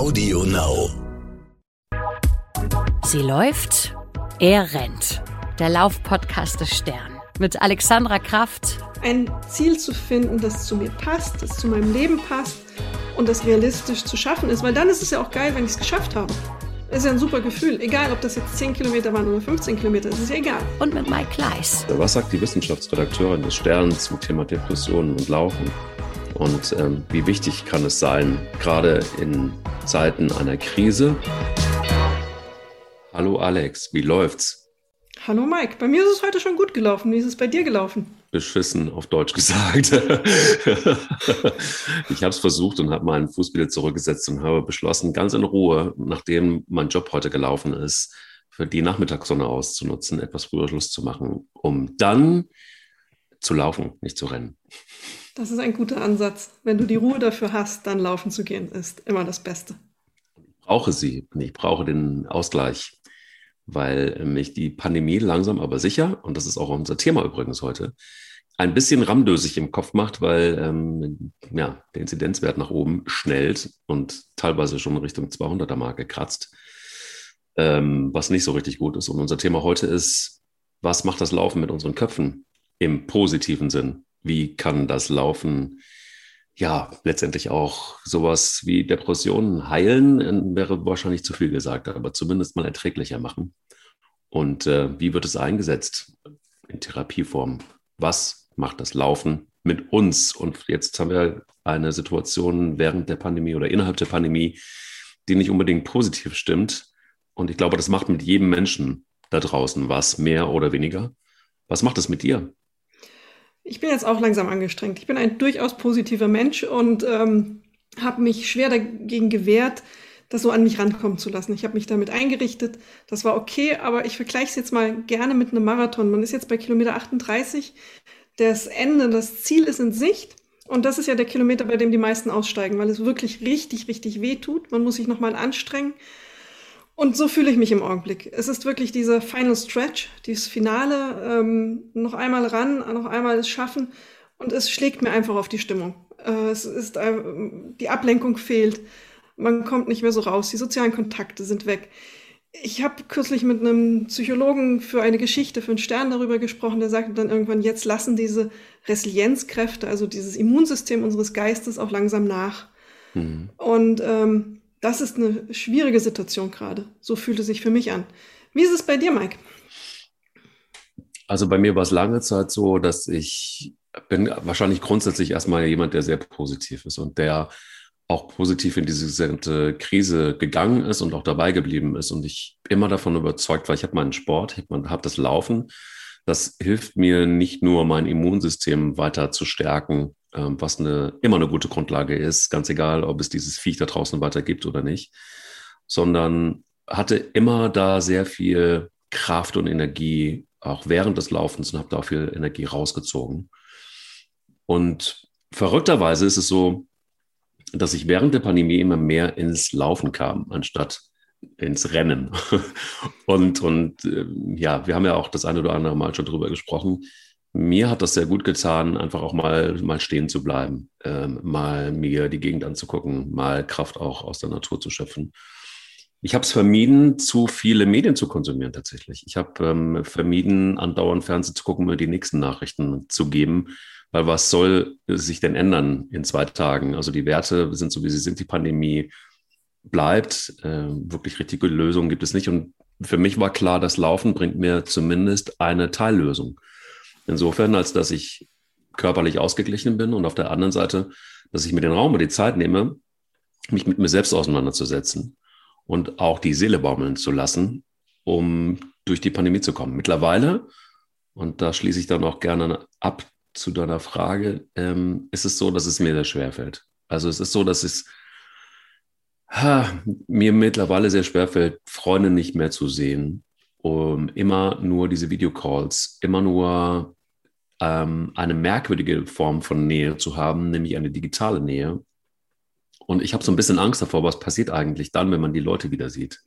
Audio Now. Sie läuft, er rennt. Der Laufpodcast des Stern. Mit Alexandra Kraft. Ein Ziel zu finden, das zu mir passt, das zu meinem Leben passt und das realistisch zu schaffen ist. Weil dann ist es ja auch geil, wenn ich es geschafft habe. Das ist ja ein super Gefühl. Egal, ob das jetzt 10 Kilometer waren oder 15 Kilometer, es ist ja egal. Und mit Mike Kleiss. Was sagt die Wissenschaftsredakteurin des Sterns zum Thema Depressionen und Laufen? Und ähm, wie wichtig kann es sein, gerade in Zeiten einer Krise? Hallo Alex, wie läuft's? Hallo Mike, bei mir ist es heute schon gut gelaufen. Wie ist es bei dir gelaufen? Beschissen auf Deutsch gesagt. ich habe es versucht und habe meinen Fuß wieder zurückgesetzt und habe beschlossen, ganz in Ruhe, nachdem mein Job heute gelaufen ist, für die Nachmittagssonne auszunutzen, etwas früher Schluss zu machen, um dann zu laufen, nicht zu rennen. Das ist ein guter Ansatz. Wenn du die Ruhe dafür hast, dann laufen zu gehen, ist immer das Beste. Ich brauche sie. Ich brauche den Ausgleich, weil mich die Pandemie langsam aber sicher, und das ist auch unser Thema übrigens heute, ein bisschen ramdösig im Kopf macht, weil ähm, ja, der Inzidenzwert nach oben schnellt und teilweise schon Richtung 200er Marke kratzt, ähm, was nicht so richtig gut ist. Und unser Thema heute ist, was macht das Laufen mit unseren Köpfen im positiven Sinn? Wie kann das Laufen ja letztendlich auch sowas wie Depressionen heilen, wäre wahrscheinlich zu viel gesagt, aber zumindest mal erträglicher machen. Und äh, wie wird es eingesetzt in Therapieform? Was macht das Laufen mit uns? Und jetzt haben wir eine Situation während der Pandemie oder innerhalb der Pandemie, die nicht unbedingt positiv stimmt. Und ich glaube, das macht mit jedem Menschen da draußen was, mehr oder weniger. Was macht es mit dir? Ich bin jetzt auch langsam angestrengt. Ich bin ein durchaus positiver Mensch und ähm, habe mich schwer dagegen gewehrt, das so an mich rankommen zu lassen. Ich habe mich damit eingerichtet. Das war okay, aber ich vergleiche es jetzt mal gerne mit einem Marathon. Man ist jetzt bei Kilometer 38. Das Ende, das Ziel ist in Sicht. Und das ist ja der Kilometer, bei dem die meisten aussteigen, weil es wirklich richtig, richtig weh tut. Man muss sich nochmal anstrengen. Und so fühle ich mich im Augenblick. Es ist wirklich dieser Final Stretch, dieses Finale, ähm, noch einmal ran, noch einmal es schaffen. Und es schlägt mir einfach auf die Stimmung. Äh, es ist, äh, die Ablenkung fehlt. Man kommt nicht mehr so raus. Die sozialen Kontakte sind weg. Ich habe kürzlich mit einem Psychologen für eine Geschichte, für einen Stern darüber gesprochen, der sagte dann irgendwann, jetzt lassen diese Resilienzkräfte, also dieses Immunsystem unseres Geistes auch langsam nach. Mhm. Und ähm, das ist eine schwierige Situation gerade. So fühlt es sich für mich an. Wie ist es bei dir, Mike? Also bei mir war es lange Zeit so, dass ich bin wahrscheinlich grundsätzlich erstmal jemand, der sehr positiv ist und der auch positiv in diese gesamte Krise gegangen ist und auch dabei geblieben ist. Und ich immer davon überzeugt war, ich habe meinen Sport, ich habe das Laufen. Das hilft mir nicht nur, mein Immunsystem weiter zu stärken, ähm, was eine, immer eine gute Grundlage ist, ganz egal, ob es dieses Viech da draußen weiter gibt oder nicht, sondern hatte immer da sehr viel Kraft und Energie, auch während des Laufens und habe da viel Energie rausgezogen. Und verrückterweise ist es so, dass ich während der Pandemie immer mehr ins Laufen kam, anstatt ins Rennen. und und äh, ja, wir haben ja auch das eine oder andere Mal schon drüber gesprochen mir hat das sehr gut getan, einfach auch mal, mal stehen zu bleiben, ähm, mal mir die Gegend anzugucken, mal Kraft auch aus der Natur zu schöpfen. Ich habe es vermieden, zu viele Medien zu konsumieren tatsächlich. Ich habe ähm, vermieden, andauernd Fernsehen zu gucken, mir die nächsten Nachrichten zu geben, weil was soll sich denn ändern in zwei Tagen? Also die Werte sind so, wie sie sind, die Pandemie bleibt, äh, wirklich richtige Lösungen gibt es nicht. Und für mich war klar, das Laufen bringt mir zumindest eine Teillösung. Insofern, als dass ich körperlich ausgeglichen bin und auf der anderen Seite, dass ich mir den Raum und die Zeit nehme, mich mit mir selbst auseinanderzusetzen und auch die Seele baumeln zu lassen, um durch die Pandemie zu kommen. Mittlerweile, und da schließe ich dann auch gerne ab zu deiner Frage, ähm, ist es so, dass es mir sehr schwer fällt. Also es ist so, dass es ha, mir mittlerweile sehr schwer fällt, Freunde nicht mehr zu sehen, um immer nur diese Videocalls, immer nur ähm, eine merkwürdige Form von Nähe zu haben, nämlich eine digitale Nähe. Und ich habe so ein bisschen Angst davor, was passiert eigentlich dann, wenn man die Leute wieder sieht?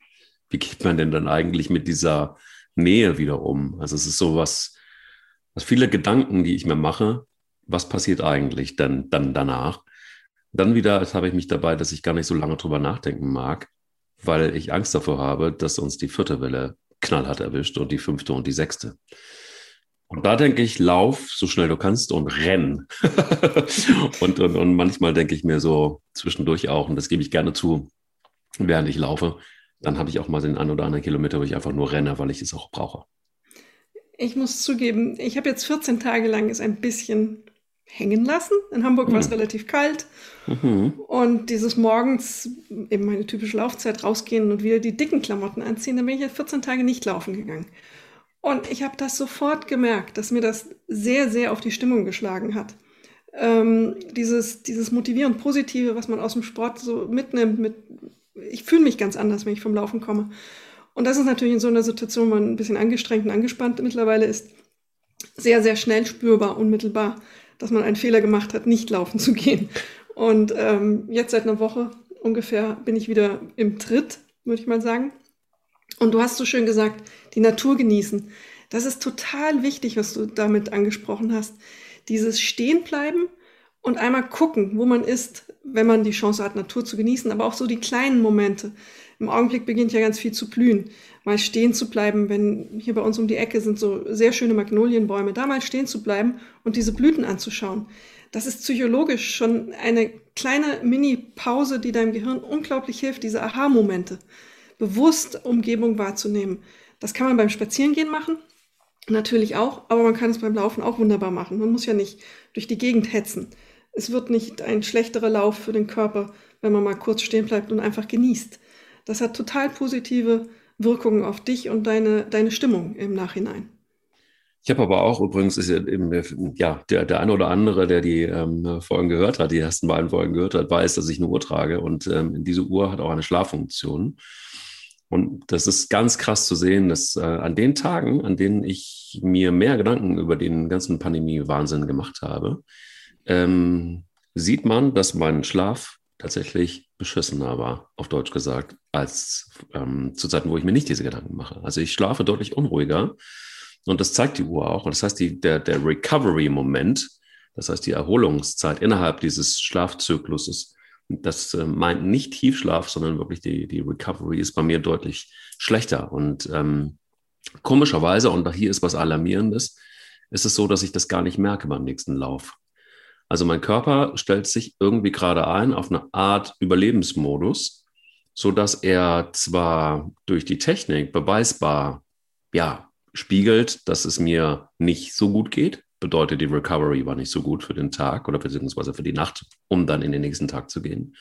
Wie geht man denn dann eigentlich mit dieser Nähe wieder um? Also es ist so was, was viele Gedanken, die ich mir mache, was passiert eigentlich dann, dann danach? Dann wieder habe ich mich dabei, dass ich gar nicht so lange drüber nachdenken mag, weil ich Angst davor habe, dass uns die vierte Welle knallhart erwischt und die fünfte und die sechste. Und da denke ich, lauf so schnell du kannst und renn. und, und, und manchmal denke ich mir so zwischendurch auch, und das gebe ich gerne zu, während ich laufe, dann habe ich auch mal den einen oder anderen Kilometer, wo ich einfach nur renne, weil ich es auch brauche. Ich muss zugeben, ich habe jetzt 14 Tage lang es ein bisschen hängen lassen. In Hamburg war es hm. relativ kalt. Mhm. Und dieses morgens, eben meine typische Laufzeit, rausgehen und wieder die dicken Klamotten anziehen, dann bin ich jetzt 14 Tage nicht laufen gegangen. Und ich habe das sofort gemerkt, dass mir das sehr, sehr auf die Stimmung geschlagen hat. Ähm, dieses, dieses motivierend Positive, was man aus dem Sport so mitnimmt, mit, ich fühle mich ganz anders, wenn ich vom Laufen komme. Und das ist natürlich in so einer Situation, wo man ein bisschen angestrengt und angespannt mittlerweile ist, sehr, sehr schnell spürbar, unmittelbar, dass man einen Fehler gemacht hat, nicht laufen zu gehen. Und ähm, jetzt seit einer Woche ungefähr bin ich wieder im Tritt, würde ich mal sagen. Und du hast so schön gesagt, die Natur genießen. Das ist total wichtig, was du damit angesprochen hast. Dieses Stehenbleiben und einmal gucken, wo man ist, wenn man die Chance hat, Natur zu genießen, aber auch so die kleinen Momente. Im Augenblick beginnt ja ganz viel zu blühen. Mal stehen zu bleiben, wenn hier bei uns um die Ecke sind so sehr schöne Magnolienbäume, da mal stehen zu bleiben und diese Blüten anzuschauen. Das ist psychologisch schon eine kleine Mini-Pause, die deinem Gehirn unglaublich hilft, diese Aha-Momente bewusst Umgebung wahrzunehmen. Das kann man beim Spazierengehen machen, natürlich auch, aber man kann es beim Laufen auch wunderbar machen. Man muss ja nicht durch die Gegend hetzen. Es wird nicht ein schlechterer Lauf für den Körper, wenn man mal kurz stehen bleibt und einfach genießt. Das hat total positive Wirkungen auf dich und deine, deine Stimmung im Nachhinein. Ich habe aber auch übrigens, ist ja, ja der, der eine oder andere, der die ähm, Folgen gehört hat, die ersten beiden Folgen gehört hat, weiß, dass ich eine Uhr trage und ähm, diese Uhr hat auch eine Schlaffunktion. Und das ist ganz krass zu sehen, dass äh, an den Tagen, an denen ich mir mehr Gedanken über den ganzen Pandemie-Wahnsinn gemacht habe, ähm, sieht man, dass mein Schlaf tatsächlich beschissener war, auf Deutsch gesagt, als ähm, zu Zeiten, wo ich mir nicht diese Gedanken mache. Also ich schlafe deutlich unruhiger und das zeigt die Uhr auch. Und das heißt, die, der, der Recovery-Moment, das heißt die Erholungszeit innerhalb dieses Schlafzykluses, das äh, meint nicht Tiefschlaf, sondern wirklich die, die Recovery ist bei mir deutlich schlechter. Und ähm, komischerweise, und hier ist was Alarmierendes, ist es so, dass ich das gar nicht merke beim nächsten Lauf. Also mein Körper stellt sich irgendwie gerade ein auf eine Art Überlebensmodus, so dass er zwar durch die Technik beweisbar, ja, spiegelt, dass es mir nicht so gut geht, bedeutet, die Recovery war nicht so gut für den Tag oder beziehungsweise für die Nacht, um dann in den nächsten Tag zu gehen.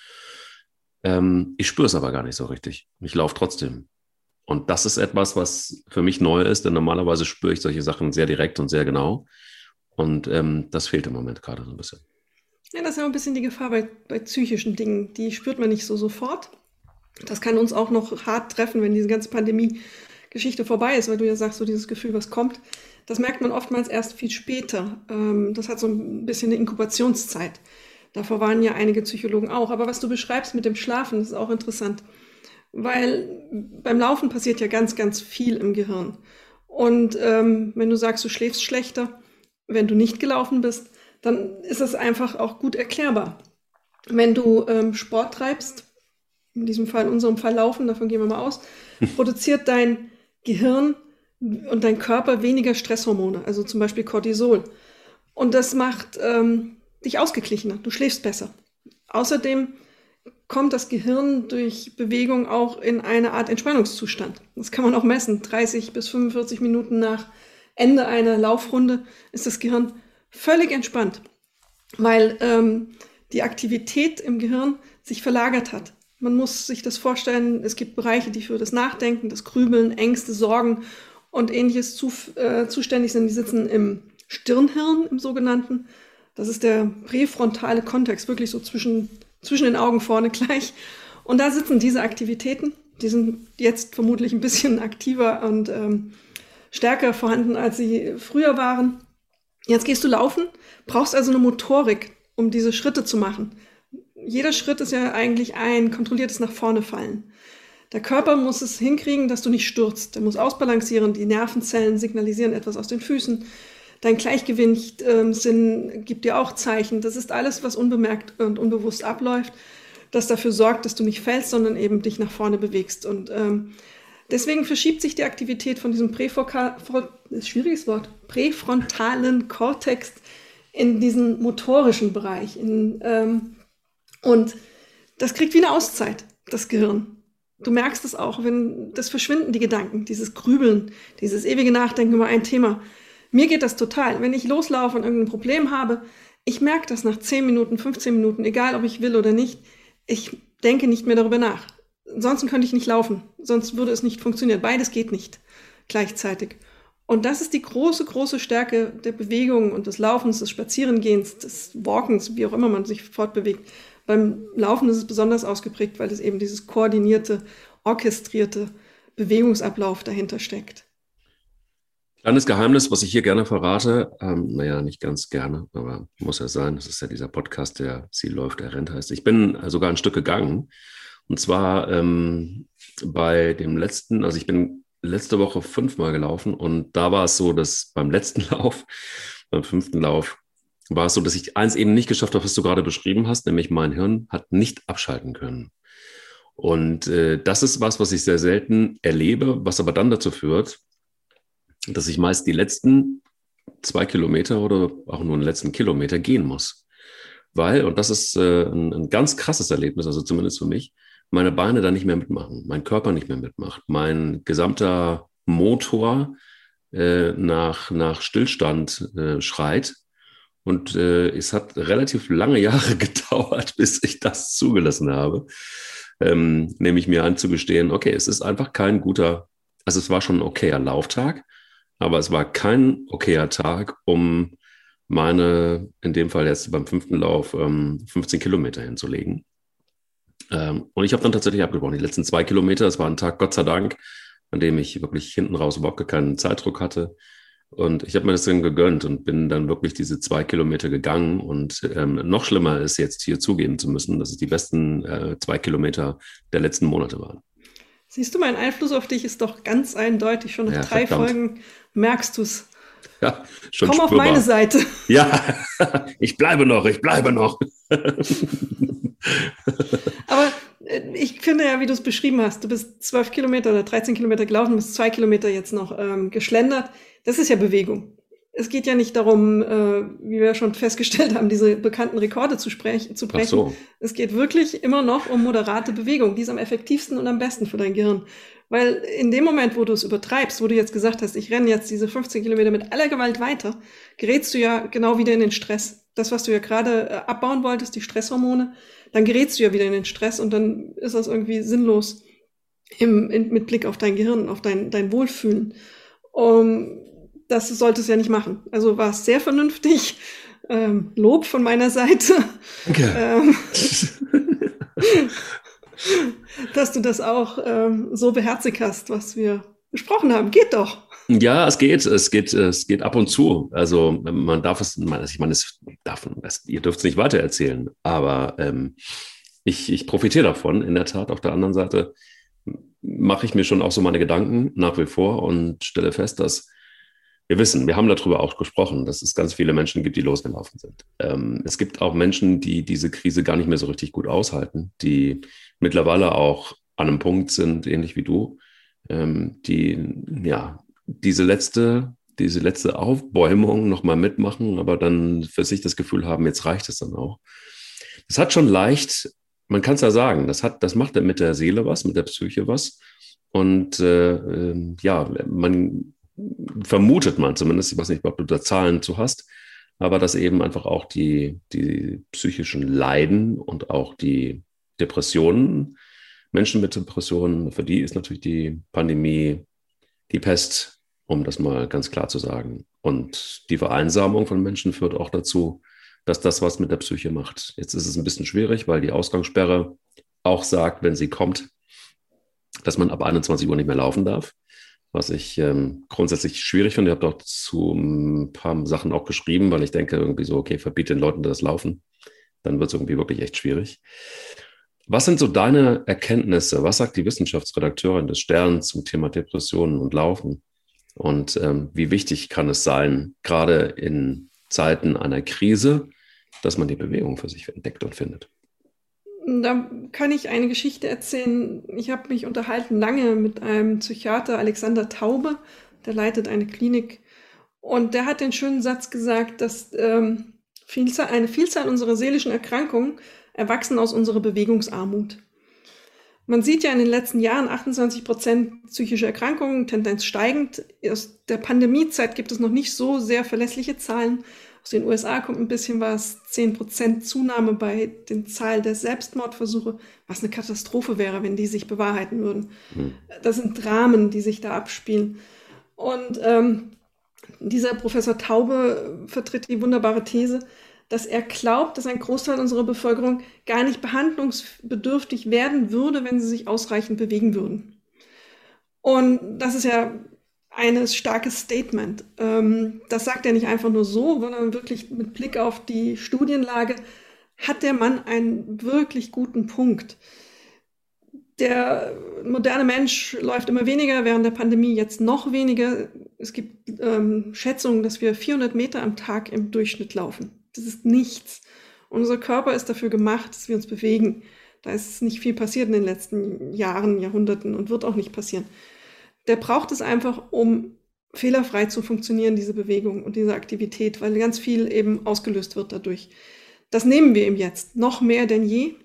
Ähm, ich spüre es aber gar nicht so richtig. Ich laufe trotzdem. Und das ist etwas, was für mich neu ist, denn normalerweise spüre ich solche Sachen sehr direkt und sehr genau. Und ähm, das fehlt im Moment gerade so ein bisschen. Ja, das ist ja ein bisschen die Gefahr bei, bei psychischen Dingen. Die spürt man nicht so sofort. Das kann uns auch noch hart treffen, wenn diese ganze Pandemie-Geschichte vorbei ist, weil du ja sagst, so dieses Gefühl, was kommt. Das merkt man oftmals erst viel später. Ähm, das hat so ein bisschen eine Inkubationszeit. Davor waren ja einige Psychologen auch. Aber was du beschreibst mit dem Schlafen, das ist auch interessant. Weil beim Laufen passiert ja ganz, ganz viel im Gehirn. Und ähm, wenn du sagst, du schläfst schlechter, wenn du nicht gelaufen bist, dann ist es einfach auch gut erklärbar. Wenn du ähm, Sport treibst, in diesem Fall, in unserem Fall Laufen, davon gehen wir mal aus, produziert dein Gehirn und dein Körper weniger Stresshormone, also zum Beispiel Cortisol. Und das macht ähm, dich ausgeglichener, du schläfst besser. Außerdem kommt das Gehirn durch Bewegung auch in eine Art Entspannungszustand. Das kann man auch messen. 30 bis 45 Minuten nach Ende einer Laufrunde ist das Gehirn völlig entspannt, weil ähm, die Aktivität im Gehirn sich verlagert hat. Man muss sich das vorstellen, es gibt Bereiche, die für das Nachdenken, das Grübeln, Ängste, Sorgen und ähnliches zu, äh, zuständig sind. Die sitzen im Stirnhirn, im sogenannten. Das ist der präfrontale Kontext, wirklich so zwischen, zwischen den Augen vorne gleich. Und da sitzen diese Aktivitäten. Die sind jetzt vermutlich ein bisschen aktiver und ähm, stärker vorhanden, als sie früher waren. Jetzt gehst du laufen, brauchst also eine Motorik, um diese Schritte zu machen. Jeder Schritt ist ja eigentlich ein kontrolliertes nach vorne fallen. Der Körper muss es hinkriegen, dass du nicht stürzt. Der muss ausbalancieren, die Nervenzellen signalisieren etwas aus den Füßen. Dein Gleichgewichtssinn ähm, gibt dir auch Zeichen. Das ist alles, was unbemerkt und unbewusst abläuft, das dafür sorgt, dass du nicht fällst, sondern eben dich nach vorne bewegst. Und ähm, deswegen verschiebt sich die Aktivität von diesem schwieriges Wort, präfrontalen Kortex in diesen motorischen Bereich. In, ähm, und das kriegt wie eine Auszeit, das Gehirn. Du merkst es auch, wenn das verschwinden, die Gedanken, dieses Grübeln, dieses ewige Nachdenken über ein Thema. Mir geht das total. Wenn ich loslaufe und irgendein Problem habe, ich merke das nach 10 Minuten, 15 Minuten, egal ob ich will oder nicht. Ich denke nicht mehr darüber nach. Ansonsten könnte ich nicht laufen. Sonst würde es nicht funktionieren. Beides geht nicht gleichzeitig. Und das ist die große, große Stärke der Bewegung und des Laufens, des Spazierengehens, des Walkens, wie auch immer man sich fortbewegt. Beim Laufen ist es besonders ausgeprägt, weil es eben dieses koordinierte, orchestrierte Bewegungsablauf dahinter steckt. Kleines Geheimnis, was ich hier gerne verrate, ähm, naja, nicht ganz gerne, aber muss ja sein, das ist ja dieser Podcast, der Sie läuft, er rennt heißt. Ich bin sogar ein Stück gegangen und zwar ähm, bei dem letzten, also ich bin letzte Woche fünfmal gelaufen und da war es so, dass beim letzten Lauf, beim fünften Lauf, war es so, dass ich eins eben nicht geschafft habe, was du gerade beschrieben hast, nämlich mein Hirn hat nicht abschalten können. Und äh, das ist was, was ich sehr selten erlebe, was aber dann dazu führt, dass ich meist die letzten zwei Kilometer oder auch nur den letzten Kilometer gehen muss. Weil, und das ist äh, ein, ein ganz krasses Erlebnis, also zumindest für mich, meine Beine da nicht mehr mitmachen, mein Körper nicht mehr mitmacht, mein gesamter Motor äh, nach, nach Stillstand äh, schreit. Und äh, es hat relativ lange Jahre gedauert, bis ich das zugelassen habe, ähm, nämlich mir anzugestehen, okay, es ist einfach kein guter, also es war schon ein okayer Lauftag, aber es war kein okayer Tag, um meine, in dem Fall jetzt beim fünften Lauf, ähm, 15 Kilometer hinzulegen. Ähm, und ich habe dann tatsächlich abgebrochen. Die letzten zwei Kilometer, es war ein Tag, Gott sei Dank, an dem ich wirklich hinten raus überhaupt keinen Zeitdruck hatte. Und ich habe mir das dann gegönnt und bin dann wirklich diese zwei Kilometer gegangen. Und ähm, noch schlimmer ist jetzt hier zugeben zu müssen, dass es die besten äh, zwei Kilometer der letzten Monate waren. Siehst du, mein Einfluss auf dich ist doch ganz eindeutig. Schon nach ja, drei verdammt. Folgen merkst du es. Ja, schon Komm spürbar. auf meine Seite. Ja, ich bleibe noch, ich bleibe noch. Aber ich finde ja, wie du es beschrieben hast, du bist zwölf Kilometer oder 13 Kilometer gelaufen, bist zwei Kilometer jetzt noch ähm, geschlendert. Das ist ja Bewegung. Es geht ja nicht darum, äh, wie wir schon festgestellt haben, diese bekannten Rekorde zu, sprech zu brechen. So. Es geht wirklich immer noch um moderate Bewegung. Die ist am effektivsten und am besten für dein Gehirn. Weil in dem Moment, wo du es übertreibst, wo du jetzt gesagt hast, ich renne jetzt diese 15 Kilometer mit aller Gewalt weiter, gerätst du ja genau wieder in den Stress. Das, was du ja gerade äh, abbauen wolltest, die Stresshormone, dann gerätst du ja wieder in den Stress und dann ist das irgendwie sinnlos im, in, mit Blick auf dein Gehirn, auf dein, dein Wohlfühlen. Um, das sollte es ja nicht machen. Also war es sehr vernünftig. Ähm, Lob von meiner Seite. Danke. Ähm, dass du das auch ähm, so beherzigt hast, was wir besprochen haben. Geht doch. Ja, es geht, es geht, es geht ab und zu. Also man darf es, ich meine, es darf, es, ihr dürft es nicht weitererzählen, aber ähm, ich, ich profitiere davon. In der Tat, auf der anderen Seite mache ich mir schon auch so meine Gedanken nach wie vor und stelle fest, dass wir wissen, wir haben darüber auch gesprochen, dass es ganz viele Menschen gibt, die losgelaufen sind. Ähm, es gibt auch Menschen, die diese Krise gar nicht mehr so richtig gut aushalten, die mittlerweile auch an einem Punkt sind, ähnlich wie du, ähm, die ja diese letzte, diese letzte Aufbäumung nochmal mitmachen, aber dann für sich das Gefühl haben, jetzt reicht es dann auch. Das hat schon leicht, man kann es ja sagen, das hat, das macht mit der Seele was, mit der Psyche was. Und äh, äh, ja, man vermutet man zumindest, ich weiß nicht, ob du da Zahlen zu hast, aber dass eben einfach auch die, die psychischen Leiden und auch die Depressionen, Menschen mit Depressionen, für die ist natürlich die Pandemie die Pest, um das mal ganz klar zu sagen. Und die Vereinsamung von Menschen führt auch dazu, dass das was mit der Psyche macht. Jetzt ist es ein bisschen schwierig, weil die Ausgangssperre auch sagt, wenn sie kommt, dass man ab 21 Uhr nicht mehr laufen darf was ich ähm, grundsätzlich schwierig finde. Ich habe zu ein paar Sachen auch geschrieben, weil ich denke irgendwie so, okay, verbiete den Leuten das Laufen. Dann wird es irgendwie wirklich echt schwierig. Was sind so deine Erkenntnisse? Was sagt die Wissenschaftsredakteurin des Sterns zum Thema Depressionen und Laufen? Und ähm, wie wichtig kann es sein, gerade in Zeiten einer Krise, dass man die Bewegung für sich entdeckt und findet? Da kann ich eine Geschichte erzählen. Ich habe mich unterhalten lange mit einem Psychiater, Alexander Taube, der leitet eine Klinik. Und der hat den schönen Satz gesagt, dass ähm, Vielzahl, eine Vielzahl unserer seelischen Erkrankungen erwachsen aus unserer Bewegungsarmut. Man sieht ja in den letzten Jahren 28 Prozent psychische Erkrankungen, Tendenz steigend. Aus der Pandemiezeit gibt es noch nicht so sehr verlässliche Zahlen. Aus den USA kommt ein bisschen was, 10 Prozent Zunahme bei den Zahl der Selbstmordversuche, was eine Katastrophe wäre, wenn die sich bewahrheiten würden. Hm. Das sind Dramen, die sich da abspielen. Und ähm, dieser Professor Taube vertritt die wunderbare These, dass er glaubt, dass ein Großteil unserer Bevölkerung gar nicht behandlungsbedürftig werden würde, wenn sie sich ausreichend bewegen würden. Und das ist ja ein starkes Statement. Ähm, das sagt er nicht einfach nur so, sondern wirklich mit Blick auf die Studienlage hat der Mann einen wirklich guten Punkt. Der moderne Mensch läuft immer weniger, während der Pandemie jetzt noch weniger. Es gibt ähm, Schätzungen, dass wir 400 Meter am Tag im Durchschnitt laufen. Das ist nichts. Unser Körper ist dafür gemacht, dass wir uns bewegen. Da ist nicht viel passiert in den letzten Jahren, Jahrhunderten und wird auch nicht passieren. Der braucht es einfach, um fehlerfrei zu funktionieren, diese Bewegung und diese Aktivität, weil ganz viel eben ausgelöst wird dadurch. Das nehmen wir ihm jetzt, noch mehr denn je.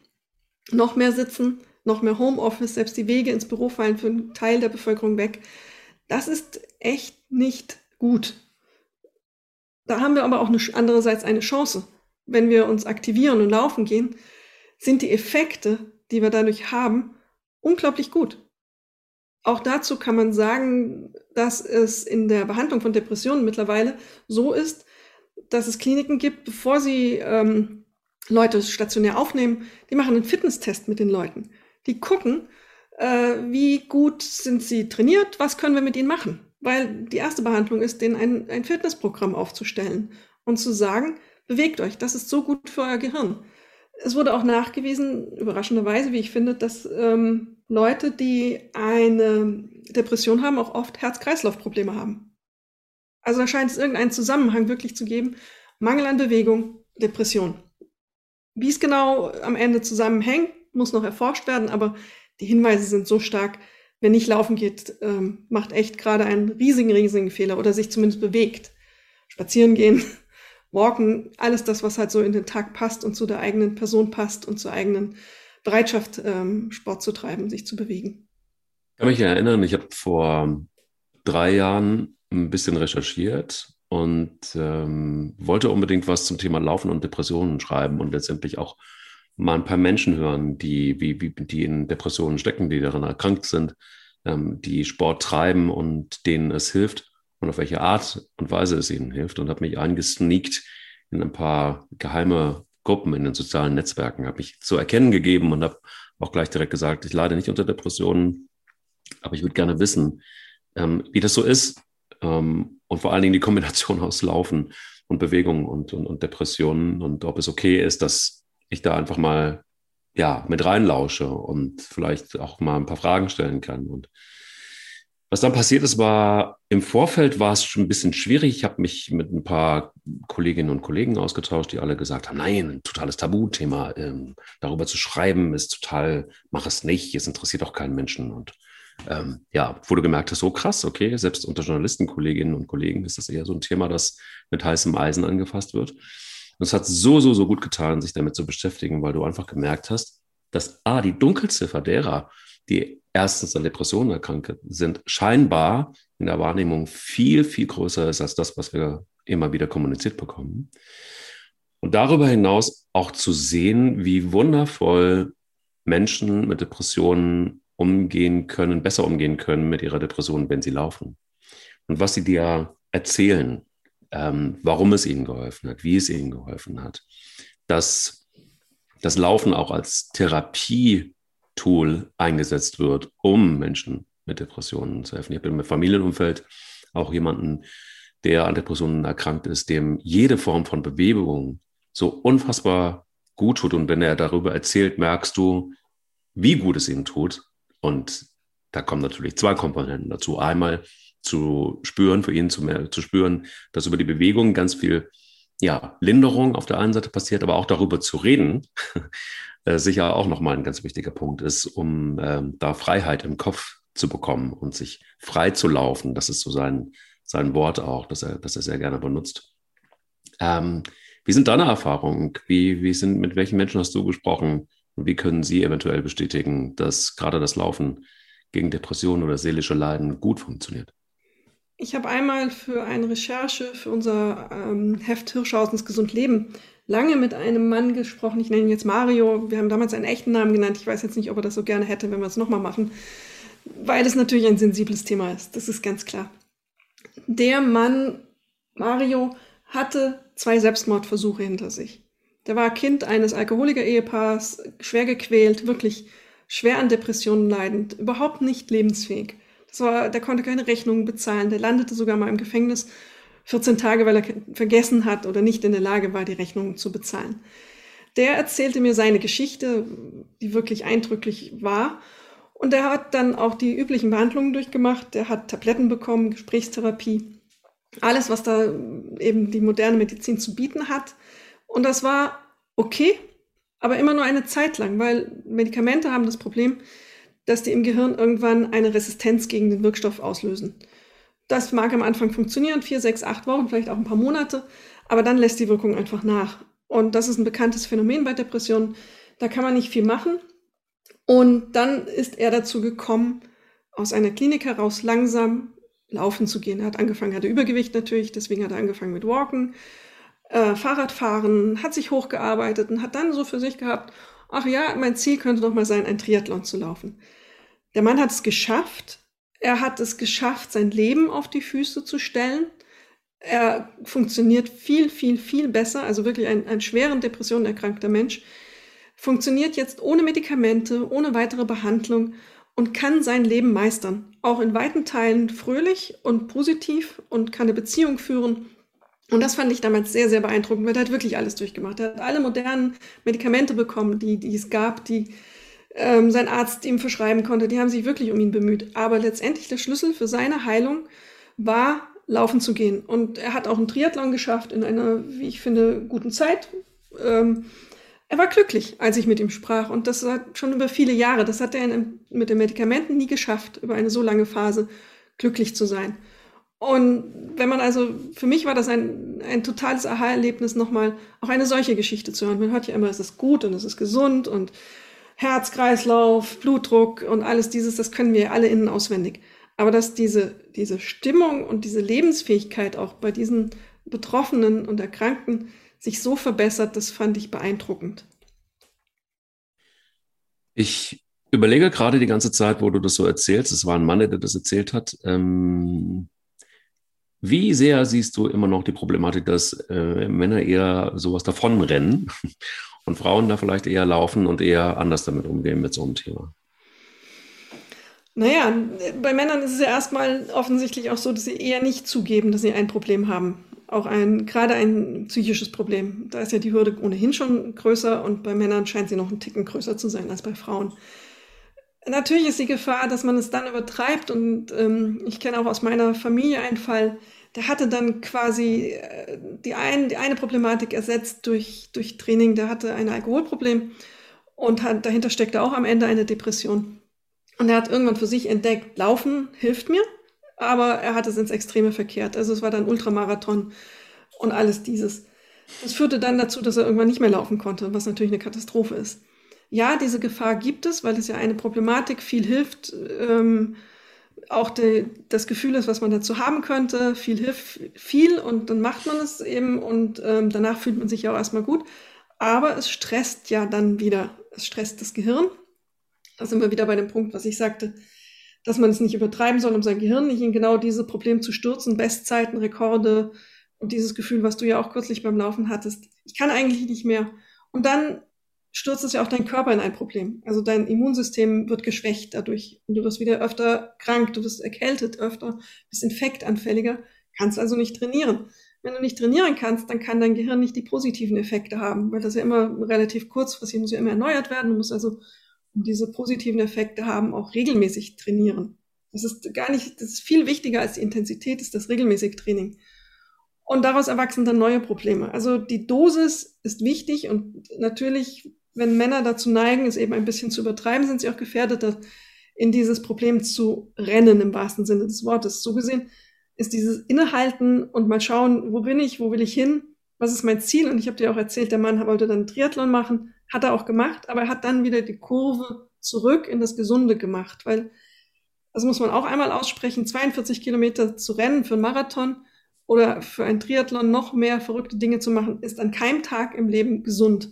Noch mehr sitzen, noch mehr Homeoffice, selbst die Wege ins Büro fallen für einen Teil der Bevölkerung weg. Das ist echt nicht gut. Da haben wir aber auch eine, andererseits eine Chance. Wenn wir uns aktivieren und laufen gehen, sind die Effekte, die wir dadurch haben, unglaublich gut. Auch dazu kann man sagen, dass es in der Behandlung von Depressionen mittlerweile so ist, dass es Kliniken gibt, bevor sie ähm, Leute stationär aufnehmen, die machen einen Fitnesstest mit den Leuten. Die gucken, äh, wie gut sind sie trainiert, was können wir mit ihnen machen. Weil die erste Behandlung ist, denen ein, ein Fitnessprogramm aufzustellen und zu sagen, bewegt euch, das ist so gut für euer Gehirn. Es wurde auch nachgewiesen, überraschenderweise, wie ich finde, dass ähm, Leute, die eine Depression haben, auch oft Herz-Kreislauf-Probleme haben. Also da scheint es irgendeinen Zusammenhang wirklich zu geben. Mangel an Bewegung, Depression. Wie es genau am Ende zusammenhängt, muss noch erforscht werden, aber die Hinweise sind so stark, wer nicht laufen geht, ähm, macht echt gerade einen riesigen, riesigen Fehler oder sich zumindest bewegt. Spazieren gehen, walken, alles das, was halt so in den Tag passt und zu der eigenen Person passt und zur eigenen Bereitschaft, ähm, Sport zu treiben, sich zu bewegen. Ich kann mich erinnern, ich habe vor drei Jahren ein bisschen recherchiert und ähm, wollte unbedingt was zum Thema Laufen und Depressionen schreiben und letztendlich auch mal ein paar Menschen hören, die, wie, wie, die in Depressionen stecken, die daran erkrankt sind, ähm, die Sport treiben und denen es hilft und auf welche Art und Weise es ihnen hilft. Und habe mich eingesneakt in ein paar geheime Gruppen in den sozialen Netzwerken, habe mich zu erkennen gegeben und habe auch gleich direkt gesagt, ich leide nicht unter Depressionen, aber ich würde gerne wissen, ähm, wie das so ist ähm, und vor allen Dingen die Kombination aus Laufen und Bewegung und, und, und Depressionen und ob es okay ist, dass ich da einfach mal ja, mit reinlausche und vielleicht auch mal ein paar Fragen stellen kann. Und was dann passiert ist, war im Vorfeld war es schon ein bisschen schwierig. Ich habe mich mit ein paar Kolleginnen und Kollegen ausgetauscht, die alle gesagt haben, nein, ein totales Tabuthema. Ähm, darüber zu schreiben ist total, mach es nicht, es interessiert auch keinen Menschen. Und ähm, ja, wo du gemerkt hast, so krass, okay, selbst unter Journalistenkolleginnen und Kollegen ist das eher so ein Thema, das mit heißem Eisen angefasst wird. Und es hat so, so, so gut getan, sich damit zu beschäftigen, weil du einfach gemerkt hast, dass A, die Dunkelziffer derer, die erstens an Depressionen erkrankt sind, scheinbar in der Wahrnehmung viel, viel größer ist als das, was wir immer wieder kommuniziert bekommen. Und darüber hinaus auch zu sehen, wie wundervoll Menschen mit Depressionen umgehen können, besser umgehen können mit ihrer Depression, wenn sie laufen. Und was sie dir erzählen, ähm, warum es ihnen geholfen hat, wie es ihnen geholfen hat. Dass das Laufen auch als Therapietool eingesetzt wird, um Menschen mit Depressionen zu helfen. Ich habe im Familienumfeld auch jemanden, der an Depressionen erkrankt ist, dem jede Form von Bewegung so unfassbar gut tut. Und wenn er darüber erzählt, merkst du, wie gut es ihm tut. Und da kommen natürlich zwei Komponenten dazu. Einmal zu spüren, für ihn zu, mehr, zu spüren, dass über die Bewegung ganz viel ja, Linderung auf der einen Seite passiert, aber auch darüber zu reden, äh, sicher auch nochmal ein ganz wichtiger Punkt ist, um ähm, da Freiheit im Kopf zu bekommen und sich frei zu laufen. Das ist so sein, sein Wort auch, das er, das er sehr gerne benutzt. Ähm, wie sind deine Erfahrungen? Wie, wie sind, mit welchen Menschen hast du gesprochen? Und wie können sie eventuell bestätigen, dass gerade das Laufen gegen Depressionen oder seelische Leiden gut funktioniert? Ich habe einmal für eine Recherche für unser ähm, Heft Hirschhausens Gesund Leben lange mit einem Mann gesprochen. Ich nenne ihn jetzt Mario. Wir haben damals einen echten Namen genannt. Ich weiß jetzt nicht, ob er das so gerne hätte, wenn wir es nochmal machen, weil es natürlich ein sensibles Thema ist. Das ist ganz klar. Der Mann, Mario, hatte zwei Selbstmordversuche hinter sich. Der war Kind eines Alkoholiker-Ehepaars, schwer gequält, wirklich schwer an Depressionen leidend, überhaupt nicht lebensfähig. Das war, der konnte keine Rechnungen bezahlen, der landete sogar mal im Gefängnis 14 Tage, weil er vergessen hat oder nicht in der Lage war, die Rechnungen zu bezahlen. Der erzählte mir seine Geschichte, die wirklich eindrücklich war. Und er hat dann auch die üblichen Behandlungen durchgemacht. Der hat Tabletten bekommen, Gesprächstherapie, alles, was da eben die moderne Medizin zu bieten hat. Und das war okay, aber immer nur eine Zeit lang, weil Medikamente haben das Problem, dass die im Gehirn irgendwann eine Resistenz gegen den Wirkstoff auslösen. Das mag am Anfang funktionieren, vier, sechs, acht Wochen, vielleicht auch ein paar Monate, aber dann lässt die Wirkung einfach nach. Und das ist ein bekanntes Phänomen bei Depressionen. Da kann man nicht viel machen. Und dann ist er dazu gekommen, aus einer Klinik heraus langsam laufen zu gehen. Er hat angefangen, hatte Übergewicht natürlich, deswegen hat er angefangen mit Walken, äh, Fahrradfahren, hat sich hochgearbeitet und hat dann so für sich gehabt, ach ja, mein Ziel könnte doch mal sein, ein Triathlon zu laufen. Der Mann hat es geschafft. Er hat es geschafft, sein Leben auf die Füße zu stellen. Er funktioniert viel, viel, viel besser. Also wirklich ein, ein schweren Depressionen erkrankter Mensch. Funktioniert jetzt ohne Medikamente, ohne weitere Behandlung und kann sein Leben meistern. Auch in weiten Teilen fröhlich und positiv und kann eine Beziehung führen. Und das fand ich damals sehr, sehr beeindruckend, weil er hat wirklich alles durchgemacht. Er hat alle modernen Medikamente bekommen, die, die es gab, die ähm, sein Arzt ihm verschreiben konnte. Die haben sich wirklich um ihn bemüht. Aber letztendlich der Schlüssel für seine Heilung war, laufen zu gehen. Und er hat auch einen Triathlon geschafft in einer, wie ich finde, guten Zeit. Ähm, er war glücklich, als ich mit ihm sprach. Und das war schon über viele Jahre. Das hat er mit den Medikamenten nie geschafft, über eine so lange Phase glücklich zu sein. Und wenn man also, für mich war das ein, ein totales Aha-Erlebnis, nochmal auch eine solche Geschichte zu hören. Man hört ja immer, es ist gut und es ist gesund und Herzkreislauf, Blutdruck und alles dieses, das können wir alle innen auswendig. Aber dass diese, diese Stimmung und diese Lebensfähigkeit auch bei diesen Betroffenen und Erkrankten sich so verbessert, das fand ich beeindruckend. Ich überlege gerade die ganze Zeit, wo du das so erzählst, es war ein Mann, der das erzählt hat. Ähm, wie sehr siehst du immer noch die Problematik, dass äh, Männer eher sowas davonrennen und Frauen da vielleicht eher laufen und eher anders damit umgehen mit so einem Thema? Naja, bei Männern ist es ja erstmal offensichtlich auch so, dass sie eher nicht zugeben, dass sie ein Problem haben auch ein, gerade ein psychisches Problem. Da ist ja die Hürde ohnehin schon größer und bei Männern scheint sie noch einen Ticken größer zu sein als bei Frauen. Natürlich ist die Gefahr, dass man es dann übertreibt und ähm, ich kenne auch aus meiner Familie einen Fall, der hatte dann quasi äh, die, ein, die eine Problematik ersetzt durch, durch Training, der hatte ein Alkoholproblem und hat, dahinter steckte auch am Ende eine Depression. Und er hat irgendwann für sich entdeckt, Laufen hilft mir aber er hat es ins Extreme verkehrt. Also es war dann Ultramarathon und alles dieses. Das führte dann dazu, dass er irgendwann nicht mehr laufen konnte, was natürlich eine Katastrophe ist. Ja, diese Gefahr gibt es, weil es ja eine Problematik viel hilft. Ähm, auch die, das Gefühl ist, was man dazu haben könnte, viel hilft viel und dann macht man es eben und ähm, danach fühlt man sich ja auch erstmal gut. Aber es stresst ja dann wieder, es stresst das Gehirn. Da sind wir wieder bei dem Punkt, was ich sagte, dass man es nicht übertreiben soll, um sein Gehirn nicht in genau diese Probleme zu stürzen, Bestzeiten, Rekorde und dieses Gefühl, was du ja auch kürzlich beim Laufen hattest. Ich kann eigentlich nicht mehr. Und dann stürzt es ja auch dein Körper in ein Problem. Also dein Immunsystem wird geschwächt dadurch. Und du wirst wieder öfter krank, du wirst erkältet öfter, bist infektanfälliger, kannst also nicht trainieren. Wenn du nicht trainieren kannst, dann kann dein Gehirn nicht die positiven Effekte haben, weil das ja immer relativ kurzfristig muss ja immer erneuert werden. Du musst also diese positiven Effekte haben, auch regelmäßig trainieren. Das ist gar nicht, das ist viel wichtiger als die Intensität, ist das regelmäßige Training. Und daraus erwachsen dann neue Probleme. Also die Dosis ist wichtig und natürlich, wenn Männer dazu neigen, es eben ein bisschen zu übertreiben, sind sie auch gefährdeter, in dieses Problem zu rennen im wahrsten Sinne des Wortes. So gesehen ist dieses Innehalten und mal schauen, wo bin ich, wo will ich hin, was ist mein Ziel? Und ich habe dir auch erzählt, der Mann wollte dann Triathlon machen, hat er auch gemacht, aber er hat dann wieder die Kurve zurück in das Gesunde gemacht, weil das muss man auch einmal aussprechen, 42 Kilometer zu rennen für einen Marathon oder für ein Triathlon noch mehr verrückte Dinge zu machen, ist an keinem Tag im Leben gesund.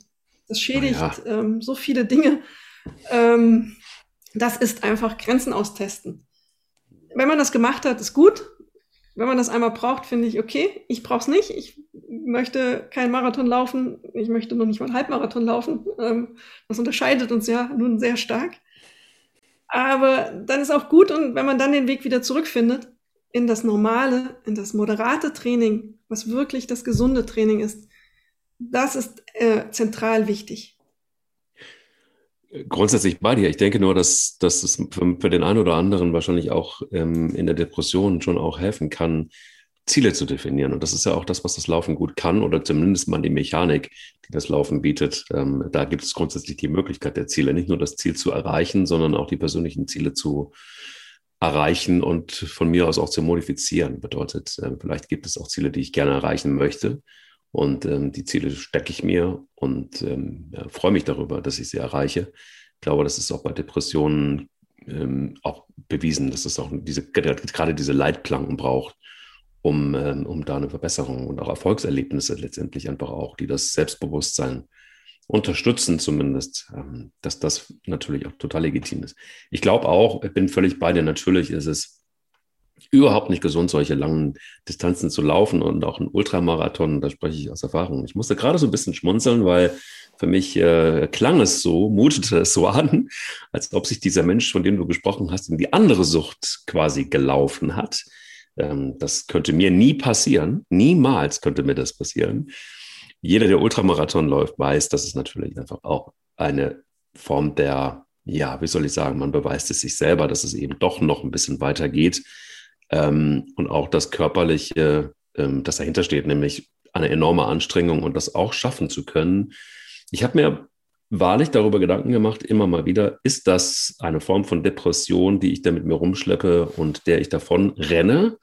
Das schädigt ja. ähm, so viele Dinge. Ähm, das ist einfach Grenzen austesten. Wenn man das gemacht hat, ist gut. Wenn man das einmal braucht, finde ich okay. Ich brauche es nicht. Ich möchte keinen Marathon laufen. Ich möchte noch nicht mal einen Halbmarathon laufen. Ähm, das unterscheidet uns ja nun sehr stark. Aber dann ist auch gut, und wenn man dann den Weg wieder zurückfindet in das normale, in das moderate Training, was wirklich das gesunde Training ist, das ist äh, zentral wichtig. Grundsätzlich bei dir. Ich denke nur, dass, dass es für, für den einen oder anderen wahrscheinlich auch ähm, in der Depression schon auch helfen kann, Ziele zu definieren. Und das ist ja auch das, was das Laufen gut kann oder zumindest mal die Mechanik, die das Laufen bietet. Ähm, da gibt es grundsätzlich die Möglichkeit der Ziele, nicht nur das Ziel zu erreichen, sondern auch die persönlichen Ziele zu erreichen und von mir aus auch zu modifizieren. Bedeutet, äh, vielleicht gibt es auch Ziele, die ich gerne erreichen möchte. Und ähm, die Ziele stecke ich mir und ähm, ja, freue mich darüber, dass ich sie erreiche. Ich glaube, das ist auch bei Depressionen ähm, auch bewiesen, dass es auch diese, gerade diese Leitplanken braucht, um, ähm, um da eine Verbesserung und auch Erfolgserlebnisse letztendlich einfach auch, die das Selbstbewusstsein unterstützen zumindest, ähm, dass das natürlich auch total legitim ist. Ich glaube auch, ich bin völlig bei dir, natürlich ist es überhaupt nicht gesund, solche langen Distanzen zu laufen und auch ein Ultramarathon, da spreche ich aus Erfahrung. Ich musste gerade so ein bisschen schmunzeln, weil für mich äh, klang es so, mutete es so an, als ob sich dieser Mensch, von dem du gesprochen hast, in die andere Sucht quasi gelaufen hat. Ähm, das könnte mir nie passieren. Niemals könnte mir das passieren. Jeder, der Ultramarathon läuft, weiß, dass es natürlich einfach auch eine Form der, ja, wie soll ich sagen, man beweist es sich selber, dass es eben doch noch ein bisschen weiter geht. Ähm, und auch das Körperliche, ähm, das dahinter steht, nämlich eine enorme Anstrengung und das auch schaffen zu können. Ich habe mir wahrlich darüber Gedanken gemacht, immer mal wieder, ist das eine Form von Depression, die ich da mit mir rumschleppe und der ich davon renne?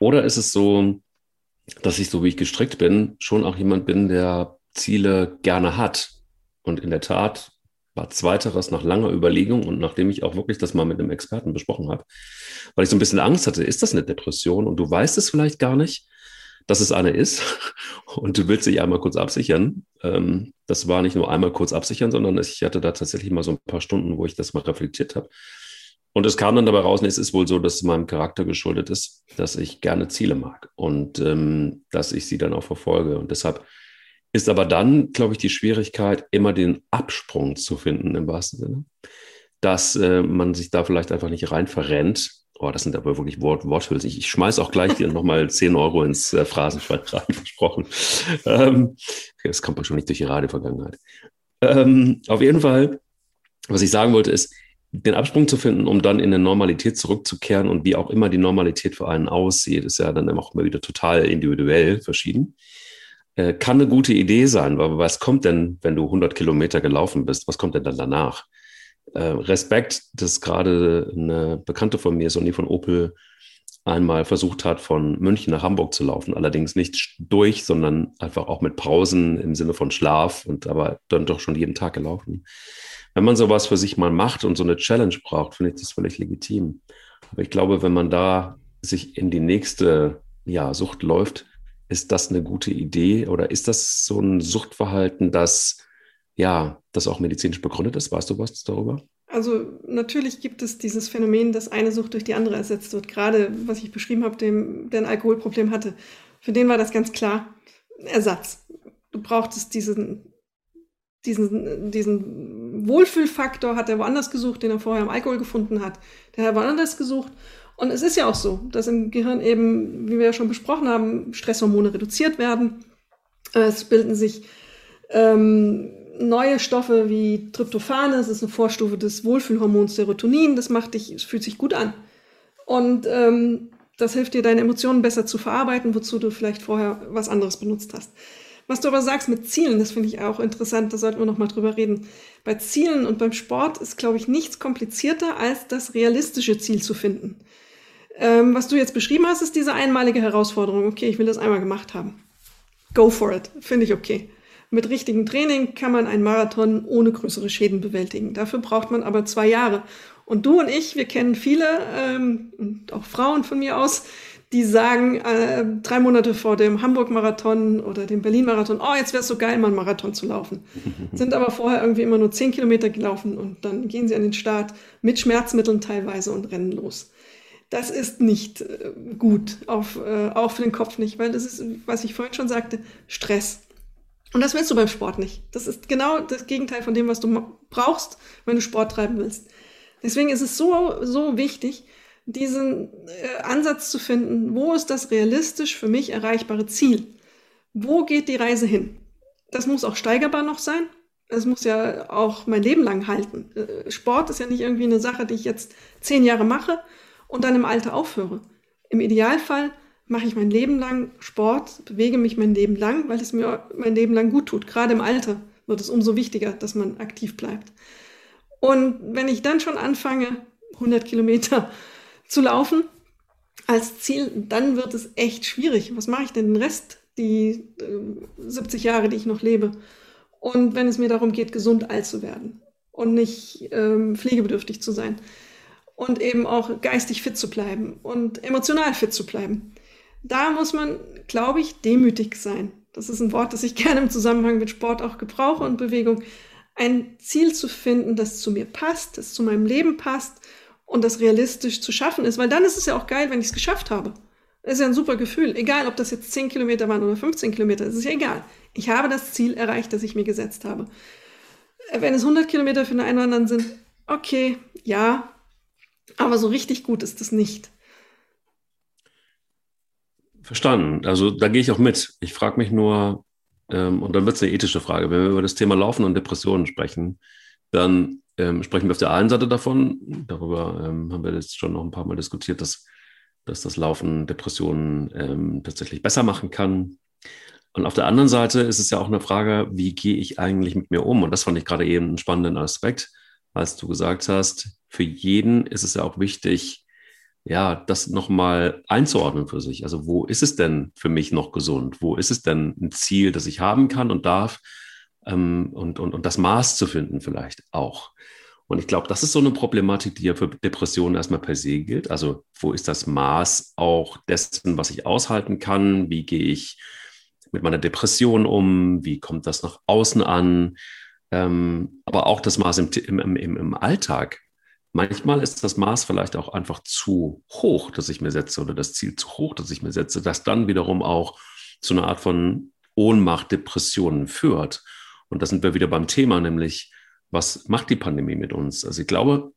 Oder ist es so, dass ich, so wie ich gestrickt bin, schon auch jemand bin, der Ziele gerne hat? Und in der Tat war zweiteres nach langer Überlegung und nachdem ich auch wirklich das mal mit einem Experten besprochen habe, weil ich so ein bisschen Angst hatte, ist das eine Depression und du weißt es vielleicht gar nicht, dass es eine ist und du willst dich einmal kurz absichern. Ähm, das war nicht nur einmal kurz absichern, sondern ich hatte da tatsächlich mal so ein paar Stunden, wo ich das mal reflektiert habe. Und es kam dann dabei raus, es ist wohl so, dass es meinem Charakter geschuldet ist, dass ich gerne Ziele mag und ähm, dass ich sie dann auch verfolge. Und deshalb ist aber dann, glaube ich, die Schwierigkeit, immer den Absprung zu finden im wahrsten Sinne, dass äh, man sich da vielleicht einfach nicht rein verrennt Oh, das sind aber wirklich Wort, Worthülsen. Ich, ich schmeiß auch gleich hier nochmal 10 Euro ins äh, Phrasenschwein rein, versprochen. Ähm, das kommt schon nicht durch die Radiovergangenheit. Ähm, auf jeden Fall, was ich sagen wollte, ist, den Absprung zu finden, um dann in eine Normalität zurückzukehren und wie auch immer die Normalität für einen aussieht, ist ja dann auch immer wieder total individuell verschieden. Äh, kann eine gute Idee sein, weil was kommt denn, wenn du 100 Kilometer gelaufen bist? Was kommt denn dann danach? äh, Respekt, dass gerade eine Bekannte von mir, Sonny von Opel, einmal versucht hat, von München nach Hamburg zu laufen. Allerdings nicht durch, sondern einfach auch mit Pausen im Sinne von Schlaf und aber dann doch schon jeden Tag gelaufen. Wenn man sowas für sich mal macht und so eine Challenge braucht, finde ich das völlig legitim. Aber ich glaube, wenn man da sich in die nächste ja, Sucht läuft, ist das eine gute Idee oder ist das so ein Suchtverhalten, das ja, das auch medizinisch begründet ist? Weißt du was darüber? Also natürlich gibt es dieses Phänomen, dass eine Sucht durch die andere ersetzt wird. Gerade was ich beschrieben habe, dem, der ein Alkoholproblem hatte. Für den war das ganz klar Ersatz. Du brauchtest diesen, diesen, diesen Wohlfühlfaktor, hat er woanders gesucht, den er vorher im Alkohol gefunden hat. Der hat woanders gesucht. Und es ist ja auch so, dass im Gehirn eben, wie wir ja schon besprochen haben, Stresshormone reduziert werden. Es bilden sich ähm, neue Stoffe wie Tryptophan, das ist eine Vorstufe des Wohlfühlhormons Serotonin, das macht dich, es fühlt sich gut an. Und ähm, das hilft dir, deine Emotionen besser zu verarbeiten, wozu du vielleicht vorher was anderes benutzt hast. Was du aber sagst mit Zielen, das finde ich auch interessant, da sollten wir nochmal drüber reden. Bei Zielen und beim Sport ist, glaube ich, nichts komplizierter, als das realistische Ziel zu finden. Ähm, was du jetzt beschrieben hast, ist diese einmalige Herausforderung. Okay, ich will das einmal gemacht haben. Go for it, finde ich okay. Mit richtigem Training kann man einen Marathon ohne größere Schäden bewältigen. Dafür braucht man aber zwei Jahre. Und du und ich, wir kennen viele, ähm, und auch Frauen von mir aus, die sagen äh, drei Monate vor dem Hamburg-Marathon oder dem Berlin-Marathon, oh, jetzt wäre es so geil, mal einen Marathon zu laufen. Sind aber vorher irgendwie immer nur zehn Kilometer gelaufen und dann gehen sie an den Start mit Schmerzmitteln teilweise und rennen los. Das ist nicht äh, gut, auf, äh, auch für den Kopf nicht, weil das ist, was ich vorhin schon sagte, Stress. Und das willst du beim Sport nicht. Das ist genau das Gegenteil von dem, was du brauchst, wenn du Sport treiben willst. Deswegen ist es so, so wichtig, diesen äh, Ansatz zu finden, wo ist das realistisch für mich erreichbare Ziel? Wo geht die Reise hin? Das muss auch steigerbar noch sein. Es muss ja auch mein Leben lang halten. Äh, Sport ist ja nicht irgendwie eine Sache, die ich jetzt zehn Jahre mache und dann im Alter aufhöre. Im Idealfall mache ich mein Leben lang Sport, bewege mich mein Leben lang, weil es mir mein Leben lang gut tut. Gerade im Alter wird es umso wichtiger, dass man aktiv bleibt. Und wenn ich dann schon anfange, 100 Kilometer zu laufen als Ziel, dann wird es echt schwierig. Was mache ich denn den Rest, die äh, 70 Jahre, die ich noch lebe? Und wenn es mir darum geht, gesund alt zu werden und nicht ähm, pflegebedürftig zu sein und eben auch geistig fit zu bleiben und emotional fit zu bleiben. Da muss man, glaube ich, demütig sein. Das ist ein Wort, das ich gerne im Zusammenhang mit Sport auch gebrauche und Bewegung. Ein Ziel zu finden, das zu mir passt, das zu meinem Leben passt und das realistisch zu schaffen ist, weil dann ist es ja auch geil, wenn ich es geschafft habe. Das ist ja ein super Gefühl. Egal, ob das jetzt 10 Kilometer waren oder 15 Kilometer, das ist ja egal. Ich habe das Ziel erreicht, das ich mir gesetzt habe. Wenn es 100 Kilometer für einen anderen sind, okay, ja, aber so richtig gut ist es nicht. Verstanden. Also da gehe ich auch mit. Ich frage mich nur, ähm, und dann wird es eine ethische Frage, wenn wir über das Thema Laufen und Depressionen sprechen, dann ähm, sprechen wir auf der einen Seite davon, darüber ähm, haben wir jetzt schon noch ein paar Mal diskutiert, dass, dass das Laufen Depressionen ähm, tatsächlich besser machen kann. Und auf der anderen Seite ist es ja auch eine Frage, wie gehe ich eigentlich mit mir um? Und das fand ich gerade eben einen spannenden Aspekt, als du gesagt hast, für jeden ist es ja auch wichtig, ja, das nochmal einzuordnen für sich. Also wo ist es denn für mich noch gesund? Wo ist es denn ein Ziel, das ich haben kann und darf? ähm, und, und, und das Maß zu finden vielleicht auch. Und ich glaube, das ist so eine Problematik, die ja für Depressionen erstmal per se gilt. Also wo ist das Maß auch dessen, was ich aushalten kann? Wie gehe ich mit meiner Depression um? Wie kommt das nach außen an? Ähm, aber auch das Maß im, im, im, im Alltag. Manchmal ist das Maß vielleicht auch einfach zu hoch, das ich mir setze, oder das Ziel zu hoch, das ich mir setze, das dann wiederum auch zu einer Art von Ohnmacht, Depressionen führt. Und da sind wir wieder beim Thema, nämlich, was macht die Pandemie mit uns? Also ich glaube,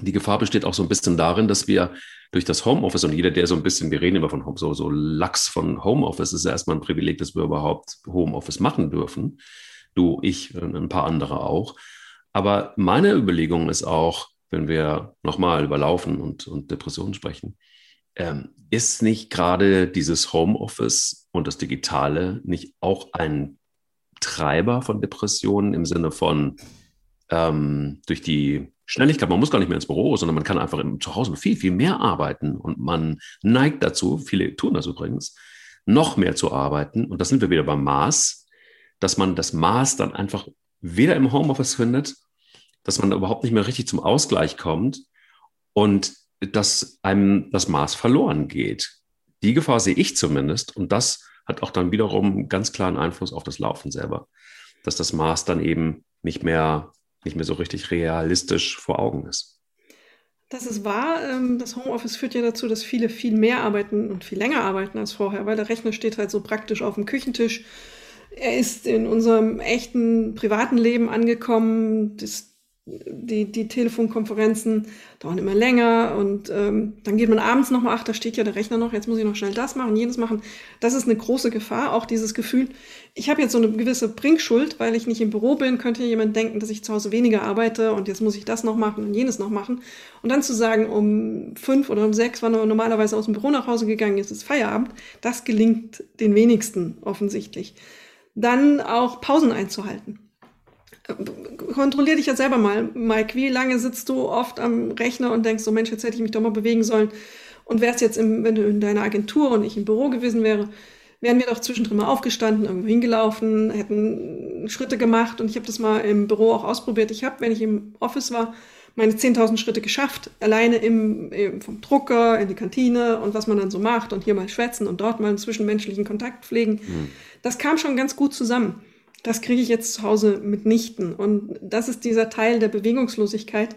die Gefahr besteht auch so ein bisschen darin, dass wir durch das Homeoffice und jeder, der so ein bisschen, wir reden immer von Home, so, so Lachs von Homeoffice, ist ja erstmal ein Privileg, dass wir überhaupt Homeoffice machen dürfen. Du, ich, ein paar andere auch. Aber meine Überlegung ist auch, wenn wir nochmal über Laufen und, und Depressionen sprechen, ähm, ist nicht gerade dieses Homeoffice und das Digitale nicht auch ein Treiber von Depressionen im Sinne von ähm, durch die Schnelligkeit, man muss gar nicht mehr ins Büro, sondern man kann einfach zu Hause viel, viel mehr arbeiten und man neigt dazu, viele tun das übrigens, noch mehr zu arbeiten. Und da sind wir wieder beim Maß, dass man das Maß dann einfach weder im Homeoffice findet, dass man überhaupt nicht mehr richtig zum Ausgleich kommt und dass einem das Maß verloren geht. Die Gefahr sehe ich zumindest und das hat auch dann wiederum ganz klaren Einfluss auf das Laufen selber, dass das Maß dann eben nicht mehr, nicht mehr so richtig realistisch vor Augen ist. Das ist wahr. Ähm, das Homeoffice führt ja dazu, dass viele viel mehr arbeiten und viel länger arbeiten als vorher, weil der Rechner steht halt so praktisch auf dem Küchentisch. Er ist in unserem echten privaten Leben angekommen. Das die, die Telefonkonferenzen dauern immer länger und ähm, dann geht man abends nochmal, ach, da steht ja der Rechner noch, jetzt muss ich noch schnell das machen, jenes machen. Das ist eine große Gefahr, auch dieses Gefühl, ich habe jetzt so eine gewisse Bringschuld, weil ich nicht im Büro bin, könnte jemand denken, dass ich zu Hause weniger arbeite und jetzt muss ich das noch machen und jenes noch machen. Und dann zu sagen, um fünf oder um sechs, man normalerweise aus dem Büro nach Hause gegangen ist, ist Feierabend, das gelingt den wenigsten offensichtlich. Dann auch Pausen einzuhalten kontrollier dich ja selber mal, Mike. Wie lange sitzt du oft am Rechner und denkst so, Mensch, jetzt hätte ich mich doch mal bewegen sollen. Und wärst jetzt, im, wenn du in deiner Agentur und ich im Büro gewesen wäre, wären wir doch zwischendrin mal aufgestanden, irgendwo hingelaufen, hätten Schritte gemacht. Und ich habe das mal im Büro auch ausprobiert. Ich habe, wenn ich im Office war, meine 10.000 Schritte geschafft, alleine im, im, vom Drucker in die Kantine und was man dann so macht und hier mal schwätzen und dort mal einen zwischenmenschlichen Kontakt pflegen. Mhm. Das kam schon ganz gut zusammen. Das kriege ich jetzt zu Hause mitnichten. Und das ist dieser Teil der Bewegungslosigkeit,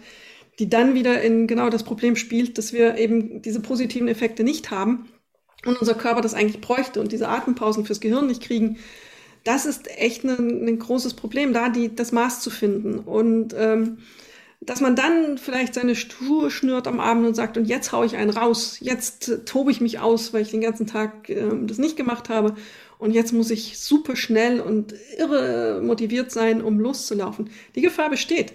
die dann wieder in genau das Problem spielt, dass wir eben diese positiven Effekte nicht haben und unser Körper das eigentlich bräuchte und diese Atempausen fürs Gehirn nicht kriegen. Das ist echt ein, ein großes Problem, da die, das Maß zu finden. Und ähm, dass man dann vielleicht seine Schuhe schnürt am Abend und sagt, und jetzt haue ich einen raus, jetzt tobe ich mich aus, weil ich den ganzen Tag äh, das nicht gemacht habe und jetzt muss ich super schnell und irre motiviert sein, um loszulaufen. Die Gefahr besteht.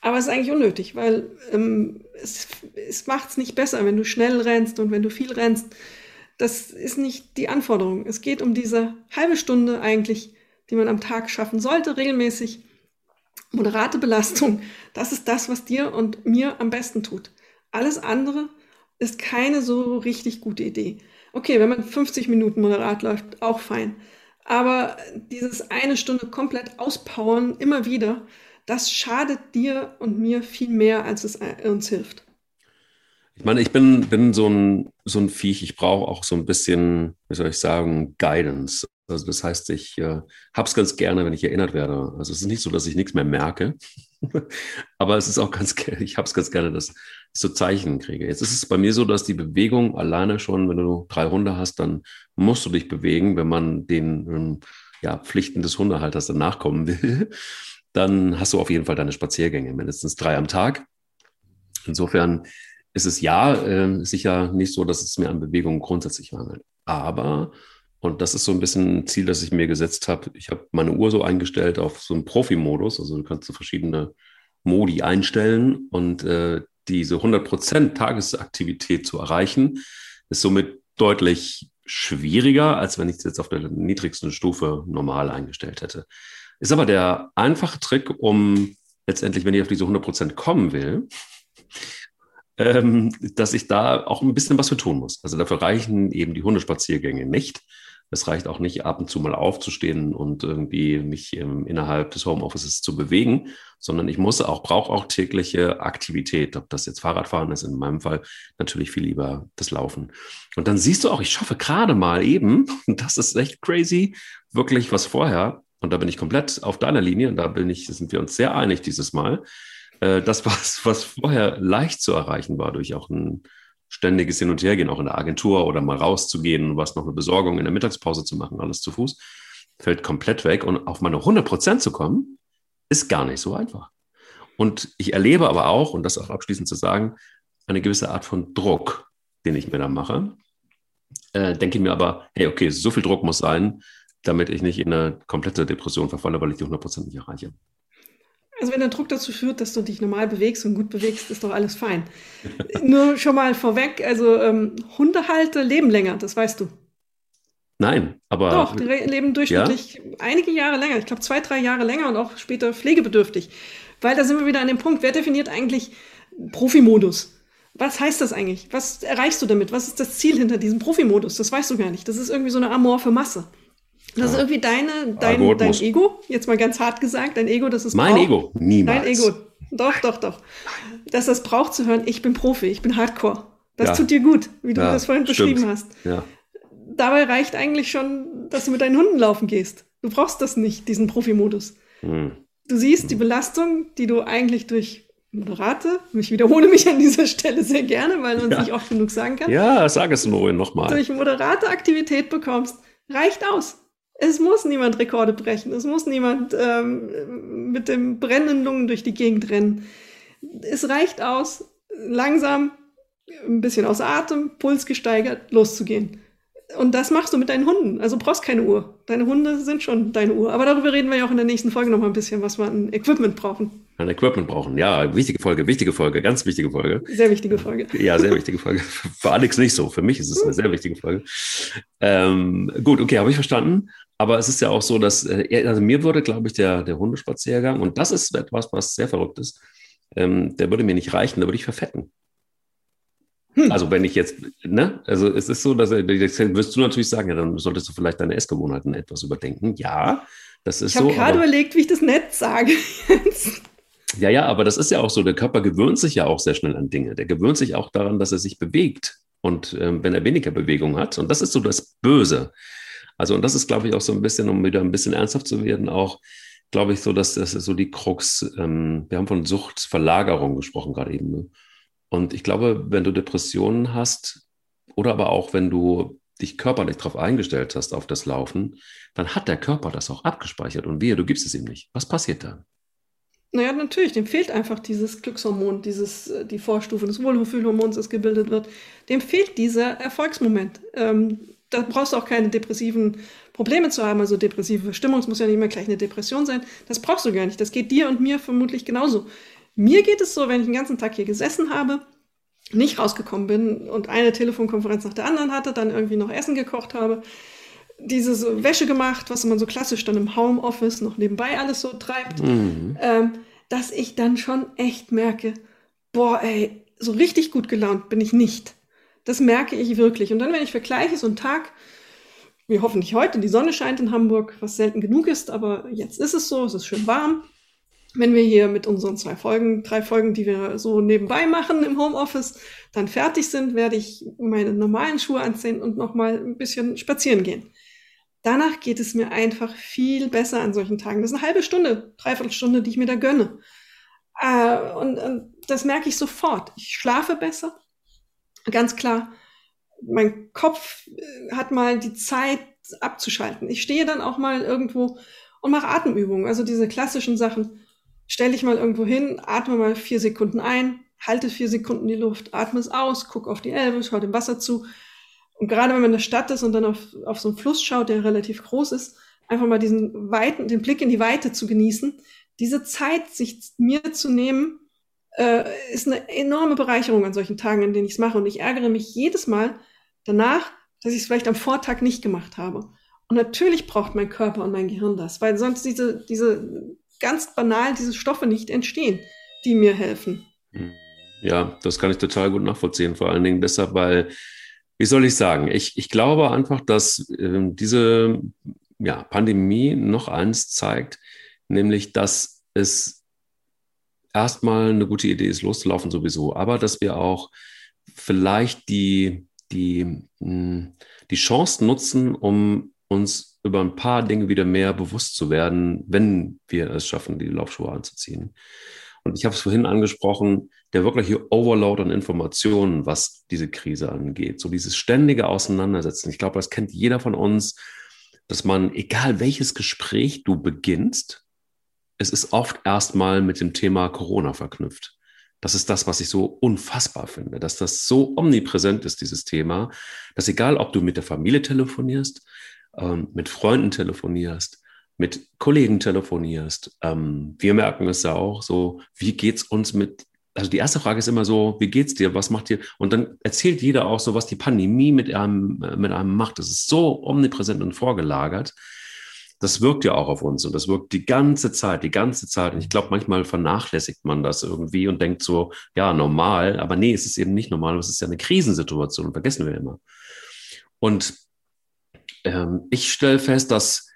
Aber es ist eigentlich unnötig, weil ähm, es, es macht es nicht besser, wenn du schnell rennst und wenn du viel rennst. Das ist nicht die Anforderung. Es geht um diese halbe Stunde eigentlich, die man am Tag schaffen sollte, regelmäßig. Moderate Belastung, das ist das, was dir und mir am besten tut. Alles andere ist keine so richtig gute Idee. Okay, wenn man 50 Minuten moderat läuft, auch fein. Aber dieses eine Stunde komplett auspowern, immer wieder, das schadet dir und mir viel mehr, als es uns hilft. Ich meine, ich bin, bin so, ein, so ein Viech, ich brauche auch so ein bisschen, wie soll ich sagen, Guidance. Also das heißt, ich äh, habe es ganz gerne, wenn ich erinnert werde. Also es ist nicht so, dass ich nichts mehr merke, aber es ist auch ganz, ich habe es ganz gerne, dass ich so Zeichen kriege. Jetzt ist es bei mir so, dass die Bewegung alleine schon, wenn du drei Hunde hast, dann musst du dich bewegen, wenn man den ähm, ja, Pflichten des Hundehalters dann nachkommen will. Dann hast du auf jeden Fall deine Spaziergänge, mindestens drei am Tag. Insofern ist es ja äh, sicher nicht so, dass es mir an Bewegung grundsätzlich mangelt. Aber und das ist so ein bisschen ein Ziel, das ich mir gesetzt habe. Ich habe meine Uhr so eingestellt auf so einen Profi-Modus. Also du kannst so verschiedene Modi einstellen und äh, diese 100% Tagesaktivität zu erreichen, ist somit deutlich schwieriger, als wenn ich es jetzt auf der niedrigsten Stufe normal eingestellt hätte. Ist aber der einfache Trick, um letztendlich, wenn ich auf diese 100% kommen will, ähm, dass ich da auch ein bisschen was für tun muss. Also dafür reichen eben die Hundespaziergänge nicht. Es reicht auch nicht, ab und zu mal aufzustehen und irgendwie mich ähm, innerhalb des Homeoffices zu bewegen, sondern ich muss auch, brauche auch tägliche Aktivität. Ob das jetzt Fahrradfahren ist, in meinem Fall natürlich viel lieber das Laufen. Und dann siehst du auch, ich schaffe gerade mal eben, das ist echt crazy, wirklich was vorher, und da bin ich komplett auf deiner Linie, und da bin ich, sind wir uns sehr einig dieses Mal, äh, das, was, was vorher leicht zu erreichen war durch auch ein ständiges Hin und Hergehen, auch in der Agentur oder mal rauszugehen, was noch eine Besorgung in der Mittagspause zu machen, alles zu Fuß, fällt komplett weg. Und auf meine 100 Prozent zu kommen, ist gar nicht so einfach. Und ich erlebe aber auch, und das auch abschließend zu sagen, eine gewisse Art von Druck, den ich mir da mache. Äh, denke mir aber, hey, okay, so viel Druck muss sein, damit ich nicht in eine komplette Depression verfalle, weil ich die 100 Prozent nicht erreiche. Also wenn der Druck dazu führt, dass du dich normal bewegst und gut bewegst, ist doch alles fein. Nur schon mal vorweg, also ähm, Hundehalter leben länger, das weißt du. Nein, aber. Doch, die leben durchschnittlich ja? einige Jahre länger. Ich glaube zwei, drei Jahre länger und auch später pflegebedürftig. Weil da sind wir wieder an dem Punkt, wer definiert eigentlich Profimodus? Was heißt das eigentlich? Was erreichst du damit? Was ist das Ziel hinter diesem Profimodus? Das weißt du gar nicht. Das ist irgendwie so eine amorphe Masse. Das ist irgendwie deine, dein, dein Ego, jetzt mal ganz hart gesagt, dein Ego, das ist Mein braucht. Ego, niemals. Dein Ego, doch, doch, doch. Dass das braucht zu hören, ich bin Profi, ich bin Hardcore. Das ja. tut dir gut, wie du ja, das vorhin stimmt. beschrieben hast. Ja. Dabei reicht eigentlich schon, dass du mit deinen Hunden laufen gehst. Du brauchst das nicht, diesen Profimodus. Hm. Du siehst hm. die Belastung, die du eigentlich durch Moderate, ich wiederhole mich an dieser Stelle sehr gerne, weil man es nicht oft genug sagen kann. Ja, sag es nur nochmal. Durch moderate Aktivität bekommst, reicht aus Es muss niemand Rekorde brechen. Es muss niemand ähm, mit dem brennenden Lungen durch die Gegend rennen. Es reicht aus, langsam, ein bisschen außer Atem, Puls gesteigert, loszugehen. Und das machst du mit deinen Hunden. Also brauchst keine Uhr. Deine Hunde sind schon deine Uhr. Aber darüber reden wir ja auch in der nächsten Folge noch mal ein bisschen, was wir an Equipment brauchen. An Equipment brauchen. Ja, wichtige Folge, wichtige Folge, ganz wichtige Folge. Sehr wichtige Folge. Ja, sehr wichtige Folge. Für Alex nicht so. Für mich ist es eine sehr wichtige Folge. Ähm, gut, okay, habe ich verstanden. Aber es ist ja auch so, dass, äh, also mir würde, glaube ich, der, der Hundespaziergang, und das ist etwas, was sehr verrückt ist, ähm, der würde mir nicht reichen, da würde ich verfetten. Hm. Also wenn ich jetzt, ne, also es ist so, dass das wirst du natürlich sagen, ja, dann solltest du vielleicht deine Essgewohnheiten etwas überdenken. Ja, das ist ich so. Ich habe gerade überlegt, wie ich das nett sage. ja, ja, aber das ist ja auch so. Der Körper gewöhnt sich ja auch sehr schnell an Dinge. Der gewöhnt sich auch daran, dass er sich bewegt. Und ähm, wenn er weniger Bewegung hat, und das ist so das Böse. Also, und das ist, glaube ich, auch so ein bisschen, um wieder ein bisschen ernsthaft zu werden, auch, glaube ich, so, dass das so die Krux, ähm, wir haben von Suchtverlagerung gesprochen gerade eben. Ne? Und ich glaube, wenn du Depressionen hast oder aber auch wenn du dich körperlich darauf eingestellt hast, auf das Laufen, dann hat der Körper das auch abgespeichert und wehe, du gibst es ihm nicht. Was passiert dann? Naja, natürlich, dem fehlt einfach dieses Glückshormon, dieses, äh, die Vorstufe des Wohlfühlhormons, das gebildet wird. Dem fehlt dieser Erfolgsmoment. Ähm, da brauchst du auch keine depressiven Probleme zu haben. Also depressive Stimmung, es muss ja nicht immer gleich eine Depression sein. Das brauchst du gar nicht. Das geht dir und mir vermutlich genauso. Mir geht es so, wenn ich den ganzen Tag hier gesessen habe, nicht rausgekommen bin und eine Telefonkonferenz nach der anderen hatte, dann irgendwie noch Essen gekocht habe, diese Wäsche gemacht, was man so klassisch dann im Homeoffice noch nebenbei alles so treibt, mhm. ähm, dass ich dann schon echt merke, boah, ey, so richtig gut gelaunt bin ich nicht. Das merke ich wirklich. Und dann, wenn ich vergleiche, so einen Tag, wie hoffentlich heute, die Sonne scheint in Hamburg, was selten genug ist, aber jetzt ist es so, es ist schön warm wenn wir hier mit unseren zwei Folgen, drei Folgen, die wir so nebenbei machen im Homeoffice, dann fertig sind, werde ich meine normalen Schuhe anziehen und nochmal ein bisschen spazieren gehen. Danach geht es mir einfach viel besser an solchen Tagen. Das ist eine halbe Stunde, dreiviertel Stunde, die ich mir da gönne. Äh, und, und das merke ich sofort. Ich schlafe besser, ganz klar. Mein Kopf äh, hat mal die Zeit abzuschalten. Ich stehe dann auch mal irgendwo und mache Atemübungen, also diese klassischen Sachen stell dich mal irgendwo hin, atme mal vier Sekunden ein, halte vier Sekunden die Luft, atme es aus, guck auf die Elbe, schau dem Wasser zu. Und gerade wenn man in der Stadt ist und dann auf, auf so einen Fluss schaut, der relativ groß ist, einfach mal diesen weiten, den Blick in die Weite zu genießen, diese Zeit sich mir zu nehmen, äh, ist eine enorme Bereicherung an solchen Tagen, in denen ich es mache. Und ich ärgere mich jedes Mal danach, dass ich es vielleicht am Vortag nicht gemacht habe. Und natürlich braucht mein Körper und mein Gehirn das, weil sonst diese, diese ganz banal diese Stoffe nicht entstehen, die mir helfen. Ja, das kann ich total gut nachvollziehen. Vor allen Dingen deshalb, weil, wie soll ich sagen, ich, ich glaube einfach, dass äh, diese ja, Pandemie noch eins zeigt, nämlich, dass es erstmal eine gute Idee ist, loszulaufen sowieso, aber dass wir auch vielleicht die, die, hm, die Chance nutzen, um uns über ein paar Dinge wieder mehr bewusst zu werden, wenn wir es schaffen, die Laufschuhe anzuziehen. Und ich habe es vorhin angesprochen, der wirkliche Overload an Informationen, was diese Krise angeht. So dieses ständige Auseinandersetzen. Ich glaube, das kennt jeder von uns, dass man, egal welches Gespräch du beginnst, es ist oft erstmal mit dem Thema Corona verknüpft. Das ist das, was ich so unfassbar finde, dass das so omnipräsent ist, dieses Thema, dass egal, ob du mit der Familie telefonierst, ähm, mit Freunden telefonierst, mit Kollegen telefonierst. Ähm, wir merken es ja auch so, wie geht's uns mit, also die erste Frage ist immer so, wie geht's dir, was macht dir? Und dann erzählt jeder auch so, was die Pandemie mit einem, äh, mit einem macht. Das ist so omnipräsent und vorgelagert. Das wirkt ja auch auf uns und das wirkt die ganze Zeit, die ganze Zeit. Und ich glaube, manchmal vernachlässigt man das irgendwie und denkt so, ja, normal. Aber nee, es ist eben nicht normal. Es ist ja eine Krisensituation, vergessen wir immer. Und ähm, ich stelle fest, dass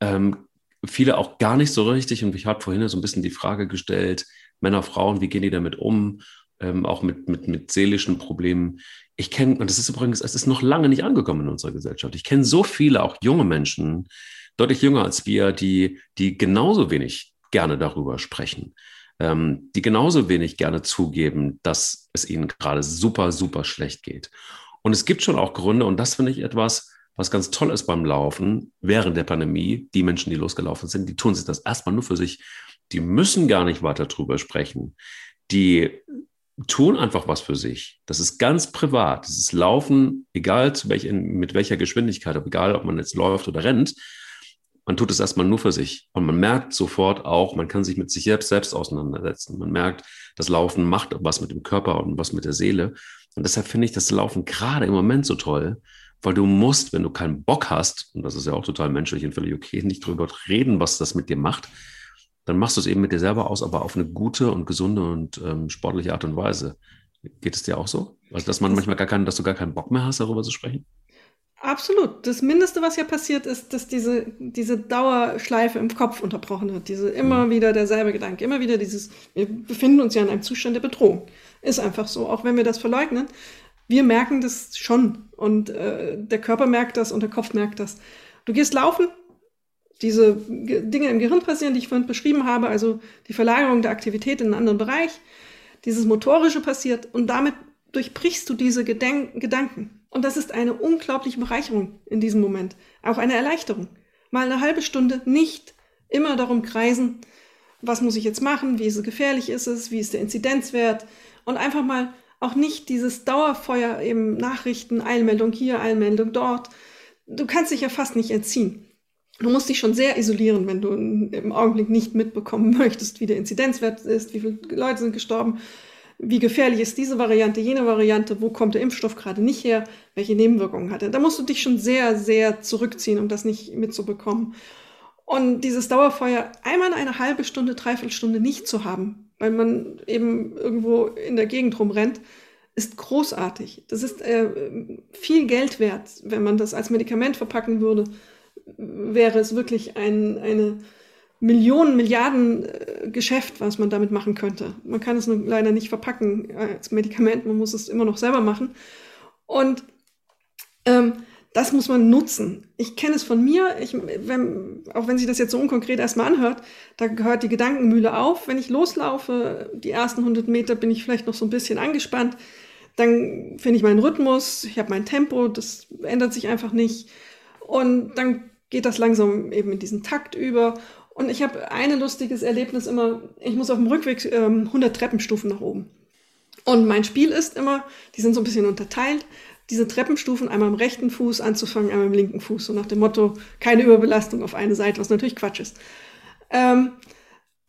ähm, viele auch gar nicht so richtig, und ich habe vorhin so ein bisschen die Frage gestellt, Männer, Frauen, wie gehen die damit um? Ähm, auch mit, mit, mit seelischen Problemen. Ich kenne, und das ist übrigens, es ist noch lange nicht angekommen in unserer Gesellschaft. Ich kenne so viele, auch junge Menschen, deutlich jünger als wir, die, die genauso wenig gerne darüber sprechen, ähm, die genauso wenig gerne zugeben, dass es ihnen gerade super, super schlecht geht. Und es gibt schon auch Gründe, und das finde ich etwas, was ganz toll ist beim Laufen während der Pandemie, die Menschen, die losgelaufen sind, die tun sich das erstmal nur für sich. Die müssen gar nicht weiter drüber sprechen. Die tun einfach was für sich. Das ist ganz privat. Dieses Laufen, egal zu welch, mit welcher Geschwindigkeit, egal ob man jetzt läuft oder rennt, man tut es erstmal nur für sich. Und man merkt sofort auch, man kann sich mit sich selbst, selbst auseinandersetzen. Man merkt, das Laufen macht was mit dem Körper und was mit der Seele. Und deshalb finde ich das Laufen gerade im Moment so toll, weil du musst, wenn du keinen Bock hast, und das ist ja auch total menschlich und völlig okay, nicht drüber reden, was das mit dir macht, dann machst du es eben mit dir selber aus, aber auf eine gute und gesunde und ähm, sportliche Art und Weise. Geht es dir auch so? Also, dass man manchmal gar keinen, dass du gar keinen Bock mehr hast, darüber zu sprechen? Absolut. Das Mindeste, was ja passiert, ist, dass diese, diese Dauerschleife im Kopf unterbrochen wird. Diese immer mhm. wieder derselbe Gedanke, immer wieder dieses, wir befinden uns ja in einem Zustand der Bedrohung. Ist einfach so. Auch wenn wir das verleugnen, wir merken das schon. Und äh, der Körper merkt das und der Kopf merkt das. Du gehst laufen, diese Dinge im Gehirn passieren, die ich vorhin beschrieben habe, also die Verlagerung der Aktivität in einen anderen Bereich, dieses Motorische passiert und damit durchbrichst du diese Gedenk Gedanken. Und das ist eine unglaubliche Bereicherung in diesem Moment, auch eine Erleichterung. Mal eine halbe Stunde nicht immer darum kreisen, was muss ich jetzt machen, wie gefährlich ist es, wie ist der Inzidenzwert und einfach mal auch nicht dieses Dauerfeuer eben Nachrichten, Eilmeldung hier, Eilmeldung dort. Du kannst dich ja fast nicht entziehen. Du musst dich schon sehr isolieren, wenn du im Augenblick nicht mitbekommen möchtest, wie der Inzidenzwert ist, wie viele Leute sind gestorben, wie gefährlich ist diese Variante, jene Variante, wo kommt der Impfstoff gerade nicht her, welche Nebenwirkungen hat er. Da musst du dich schon sehr, sehr zurückziehen, um das nicht mitzubekommen. Und dieses Dauerfeuer einmal eine halbe Stunde, dreiviertel Stunde nicht zu haben, weil man eben irgendwo in der Gegend rumrennt, ist großartig. Das ist äh, viel Geld wert. Wenn man das als Medikament verpacken würde, wäre es wirklich ein, eine Millionen, Milliarden äh, Geschäft, was man damit machen könnte. Man kann es nur leider nicht verpacken als Medikament, man muss es immer noch selber machen. Und ähm, das muss man nutzen. Ich kenne es von mir, ich, wenn, auch wenn sich das jetzt so unkonkret erstmal anhört, da gehört die Gedankenmühle auf. Wenn ich loslaufe, die ersten 100 Meter bin ich vielleicht noch so ein bisschen angespannt, dann finde ich meinen Rhythmus, ich habe mein Tempo, das ändert sich einfach nicht. Und dann geht das langsam eben in diesen Takt über. Und ich habe ein lustiges Erlebnis immer, ich muss auf dem Rückweg ähm, 100 Treppenstufen nach oben. Und mein Spiel ist immer, die sind so ein bisschen unterteilt, diese Treppenstufen einmal am rechten Fuß anzufangen, einmal am linken Fuß. So nach dem Motto, keine Überbelastung auf eine Seite, was natürlich Quatsch ist. Ähm,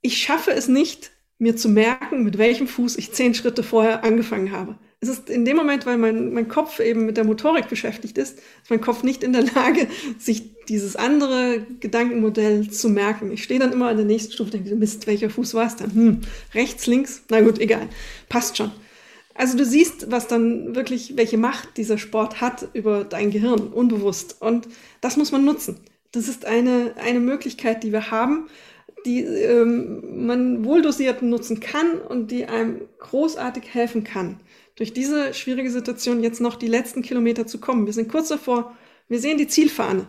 ich schaffe es nicht, mir zu merken, mit welchem Fuß ich zehn Schritte vorher angefangen habe es ist in dem Moment, weil mein, mein Kopf eben mit der Motorik beschäftigt ist, ist mein Kopf nicht in der Lage, sich dieses andere Gedankenmodell zu merken. Ich stehe dann immer an der nächsten Stufe und denke, Mist, welcher Fuß war es dann? Hm, rechts, links? Na gut, egal. Passt schon. Also du siehst, was dann wirklich, welche Macht dieser Sport hat über dein Gehirn, unbewusst. Und das muss man nutzen. Das ist eine, eine Möglichkeit, die wir haben, die ähm, man wohldosiert nutzen kann und die einem großartig helfen kann durch diese schwierige Situation jetzt noch die letzten Kilometer zu kommen. Wir sind kurz davor, wir sehen die Zielfahne.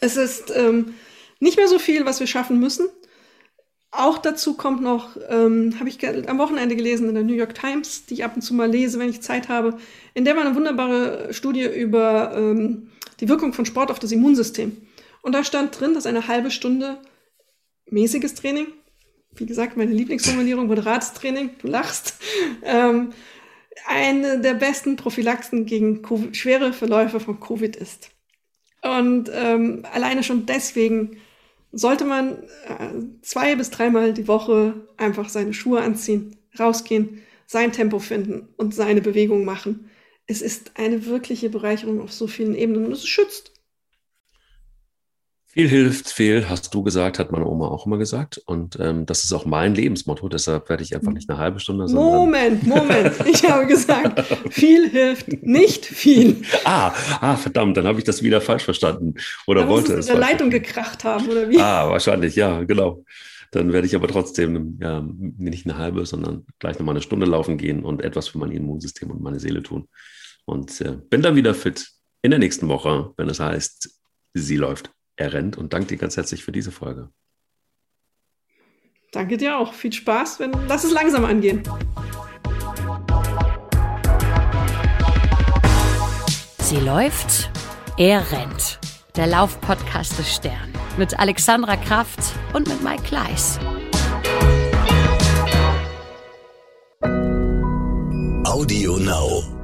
Es ist ähm, nicht mehr so viel, was wir schaffen müssen. Auch dazu kommt noch, ähm, habe ich am Wochenende gelesen in der New York Times, die ich ab und zu mal lese, wenn ich Zeit habe, in der war eine wunderbare Studie über ähm, die Wirkung von Sport auf das Immunsystem. Und da stand drin, dass eine halbe Stunde mäßiges Training, wie gesagt, meine Lieblingsformulierung, moderates du lachst, ähm, eine der besten Prophylaxen gegen COVID, schwere Verläufe von Covid ist. Und ähm, alleine schon deswegen sollte man äh, zwei bis dreimal die Woche einfach seine Schuhe anziehen, rausgehen, sein Tempo finden und seine Bewegung machen. Es ist eine wirkliche Bereicherung auf so vielen Ebenen und es schützt. Viel hilft viel, hast du gesagt, hat meine Oma auch immer gesagt. Und ähm, das ist auch mein Lebensmotto. Deshalb werde ich einfach nicht eine halbe Stunde, sondern. Moment, Moment. Ich habe gesagt, viel hilft nicht viel. Ah, ah, verdammt, dann habe ich das wieder falsch verstanden. Oder da wollte es. in der Leitung gekracht haben, oder wie? Ah, wahrscheinlich, ja, genau. Dann werde ich aber trotzdem ja, nicht eine halbe, sondern gleich nochmal eine Stunde laufen gehen und etwas für mein Immunsystem und meine Seele tun. Und äh, bin dann wieder fit in der nächsten Woche, wenn es heißt, sie läuft er rennt und danke dir ganz herzlich für diese Folge. Danke dir auch. Viel Spaß. Wenn, lass es langsam angehen. Sie läuft, Er rennt. Der Laufpodcast des Stern. Mit Alexandra Kraft und mit Mike Kleiss. Audio Now.